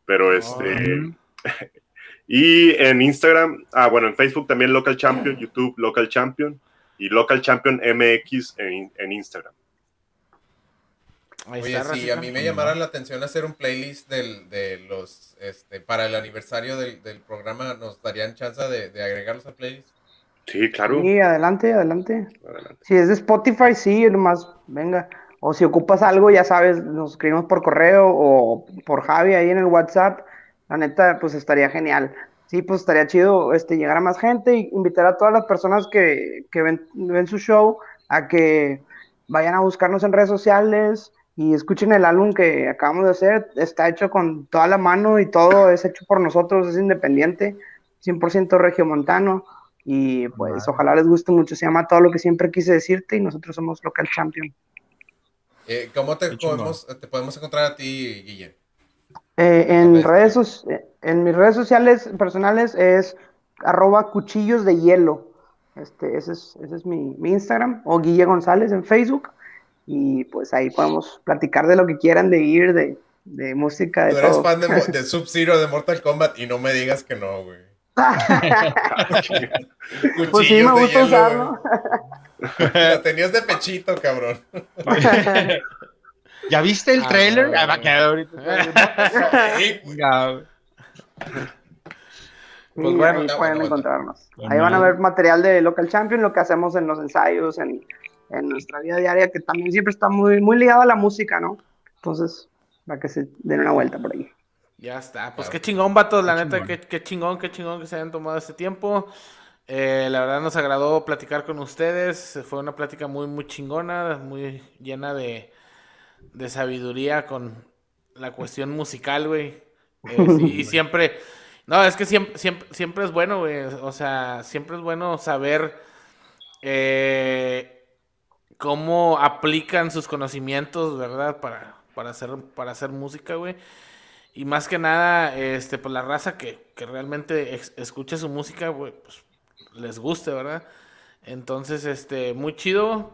Pero este *laughs* y en Instagram, ah bueno, en Facebook también Local Champion, YouTube Local Champion y Local Champion MX en, en Instagram. Ahí Oye, racita. a mí me llamara la atención hacer un playlist del, de los, este, para el aniversario del, del programa, ¿nos darían chance de, de agregarlos al playlist? Sí, claro. Sí, adelante, adelante. Adelante. Si es de Spotify, sí, nomás venga. O si ocupas algo, ya sabes, nos escribimos por correo o por Javi ahí en el WhatsApp. La neta, pues estaría genial. Sí, pues estaría chido este, llegar a más gente y invitar a todas las personas que, que ven, ven su show a que vayan a buscarnos en redes sociales y escuchen el álbum que acabamos de hacer. Está hecho con toda la mano y todo es hecho por nosotros, es independiente, 100% regiomontano. Y pues ojalá les guste mucho. Se llama Todo lo que siempre quise decirte y nosotros somos Local Champion. Eh, ¿Cómo te podemos, te podemos encontrar a ti, Guille? Eh, en, Bestia. redes, eh, en mis redes sociales personales es arroba cuchillos de hielo. Este, ese es, ese es mi, mi Instagram, o Guille González en Facebook. Y pues ahí podemos platicar de lo que quieran, de ir, de, de música, de Tú eres todo. fan de, *laughs* de Sub-Zero de Mortal Kombat y no me digas que no, güey. Pues sí, me gusta hielo, usarlo. Lo tenías de pechito, cabrón. ¿Ya viste el Ah, trailer? Ah, va a quedar ahorita. *laughs* Pues Sí, bueno, ahí pueden bueno, encontrarnos. Bueno. Ahí van a ver material de Local Champion, lo que hacemos en los ensayos, en, en nuestra vida diaria, que también siempre está muy, muy ligado a la música, ¿no? Entonces, para que se den una vuelta por ahí. Ya está. Pues Claro. qué chingón, vatos. La Qué neta, chingón. qué, qué chingón, qué chingón que se hayan tomado este tiempo. Eh, la verdad nos agradó platicar con ustedes. Fue una plática muy, muy chingona, muy llena de, de sabiduría con la cuestión musical, güey. Eh, sí, y *laughs* siempre, no, es que siempre, siempre, siempre es bueno, güey. O sea, siempre es bueno saber eh, cómo aplican sus conocimientos, ¿verdad? Para, para hacer, para hacer música, güey. Y más que nada, este, pues la raza que, que realmente ex- escuche su música, pues les guste, ¿verdad? Entonces, este, muy chido.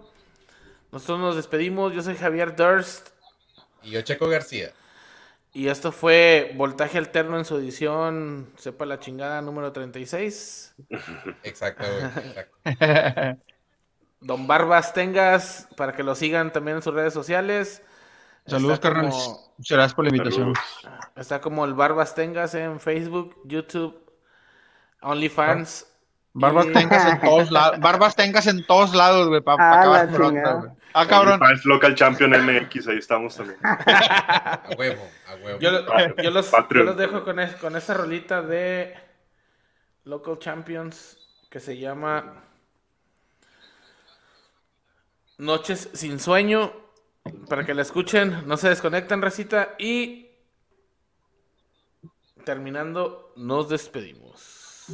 Nosotros nos despedimos. Yo soy Javier Durst. Y yo, Checo García. Y esto fue Voltaje Alterno en su edición, sepa la chingada, número 36. *laughs* Exacto, güey. exacto. *laughs* Don Barbas Tengas, para que lo sigan también en sus redes sociales. Saludos, Está carnales. como- Muchas gracias por la invitación. Saludos. Está como el Barbas Tengas en Facebook, YouTube, OnlyFans. Barbas y- tengas en todos lados. Barbas tengas en todos lados, güey, para Ah, acabar la pronto, güey. Ah, cabrón. OnlyFans Local Champion MX, ahí estamos también. *laughs* A huevo, a huevo. Yo, yo los, yo Patreon. los dejo con, es- con esta rolita de Local Champions que se llama Noches sin sueño. Para que la escuchen, no se desconecten, recita. Y terminando, nos despedimos.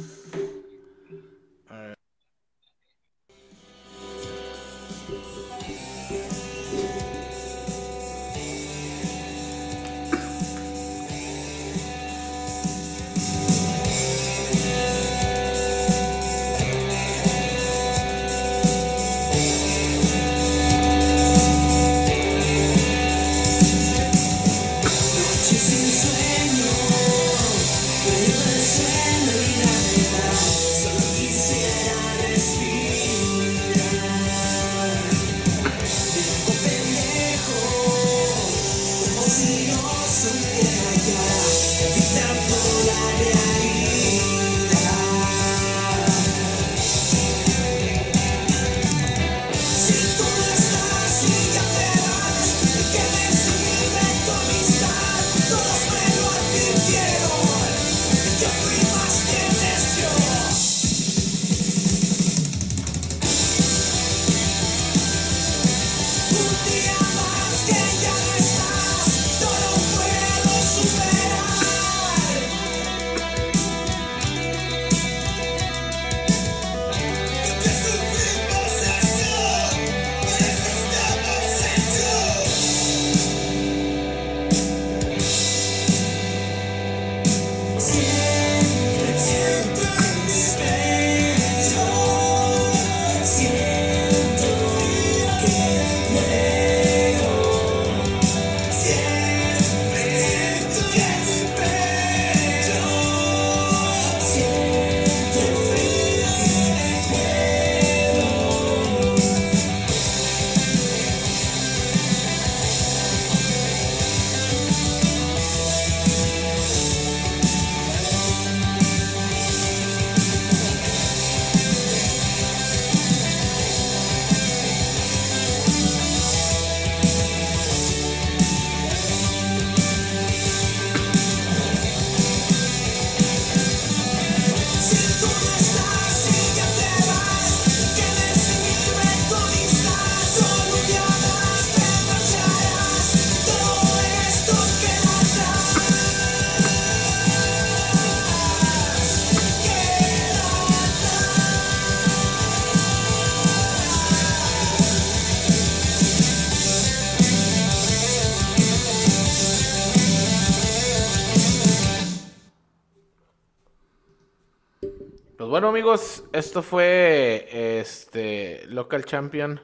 Bueno, amigos, esto fue este Local Champion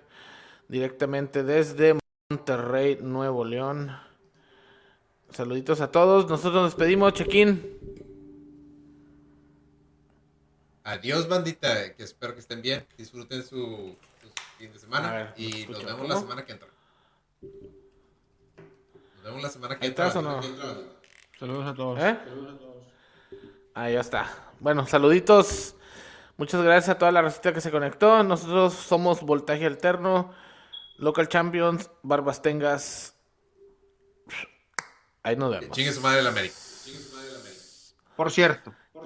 directamente desde Monterrey, Nuevo León. Saluditos a todos. Nosotros nos despedimos, Chequín. Adiós, bandita. Que espero que estén bien. Disfruten su, su fin de semana. A ver, y ¿me nos vemos la semana que entra. Nos vemos la semana que ¿Ahí entra. estás o la no? semana que entra, bandita. Saludos a todos. ¿Eh? Ahí ya está. Bueno, saluditos. Muchas gracias a toda la receta que se conectó. Nosotros somos Voltaje Alterno, Local Champions, Barbas Tengas. Ahí nos vemos. Chingue su madre el América. Por cierto. *laughs*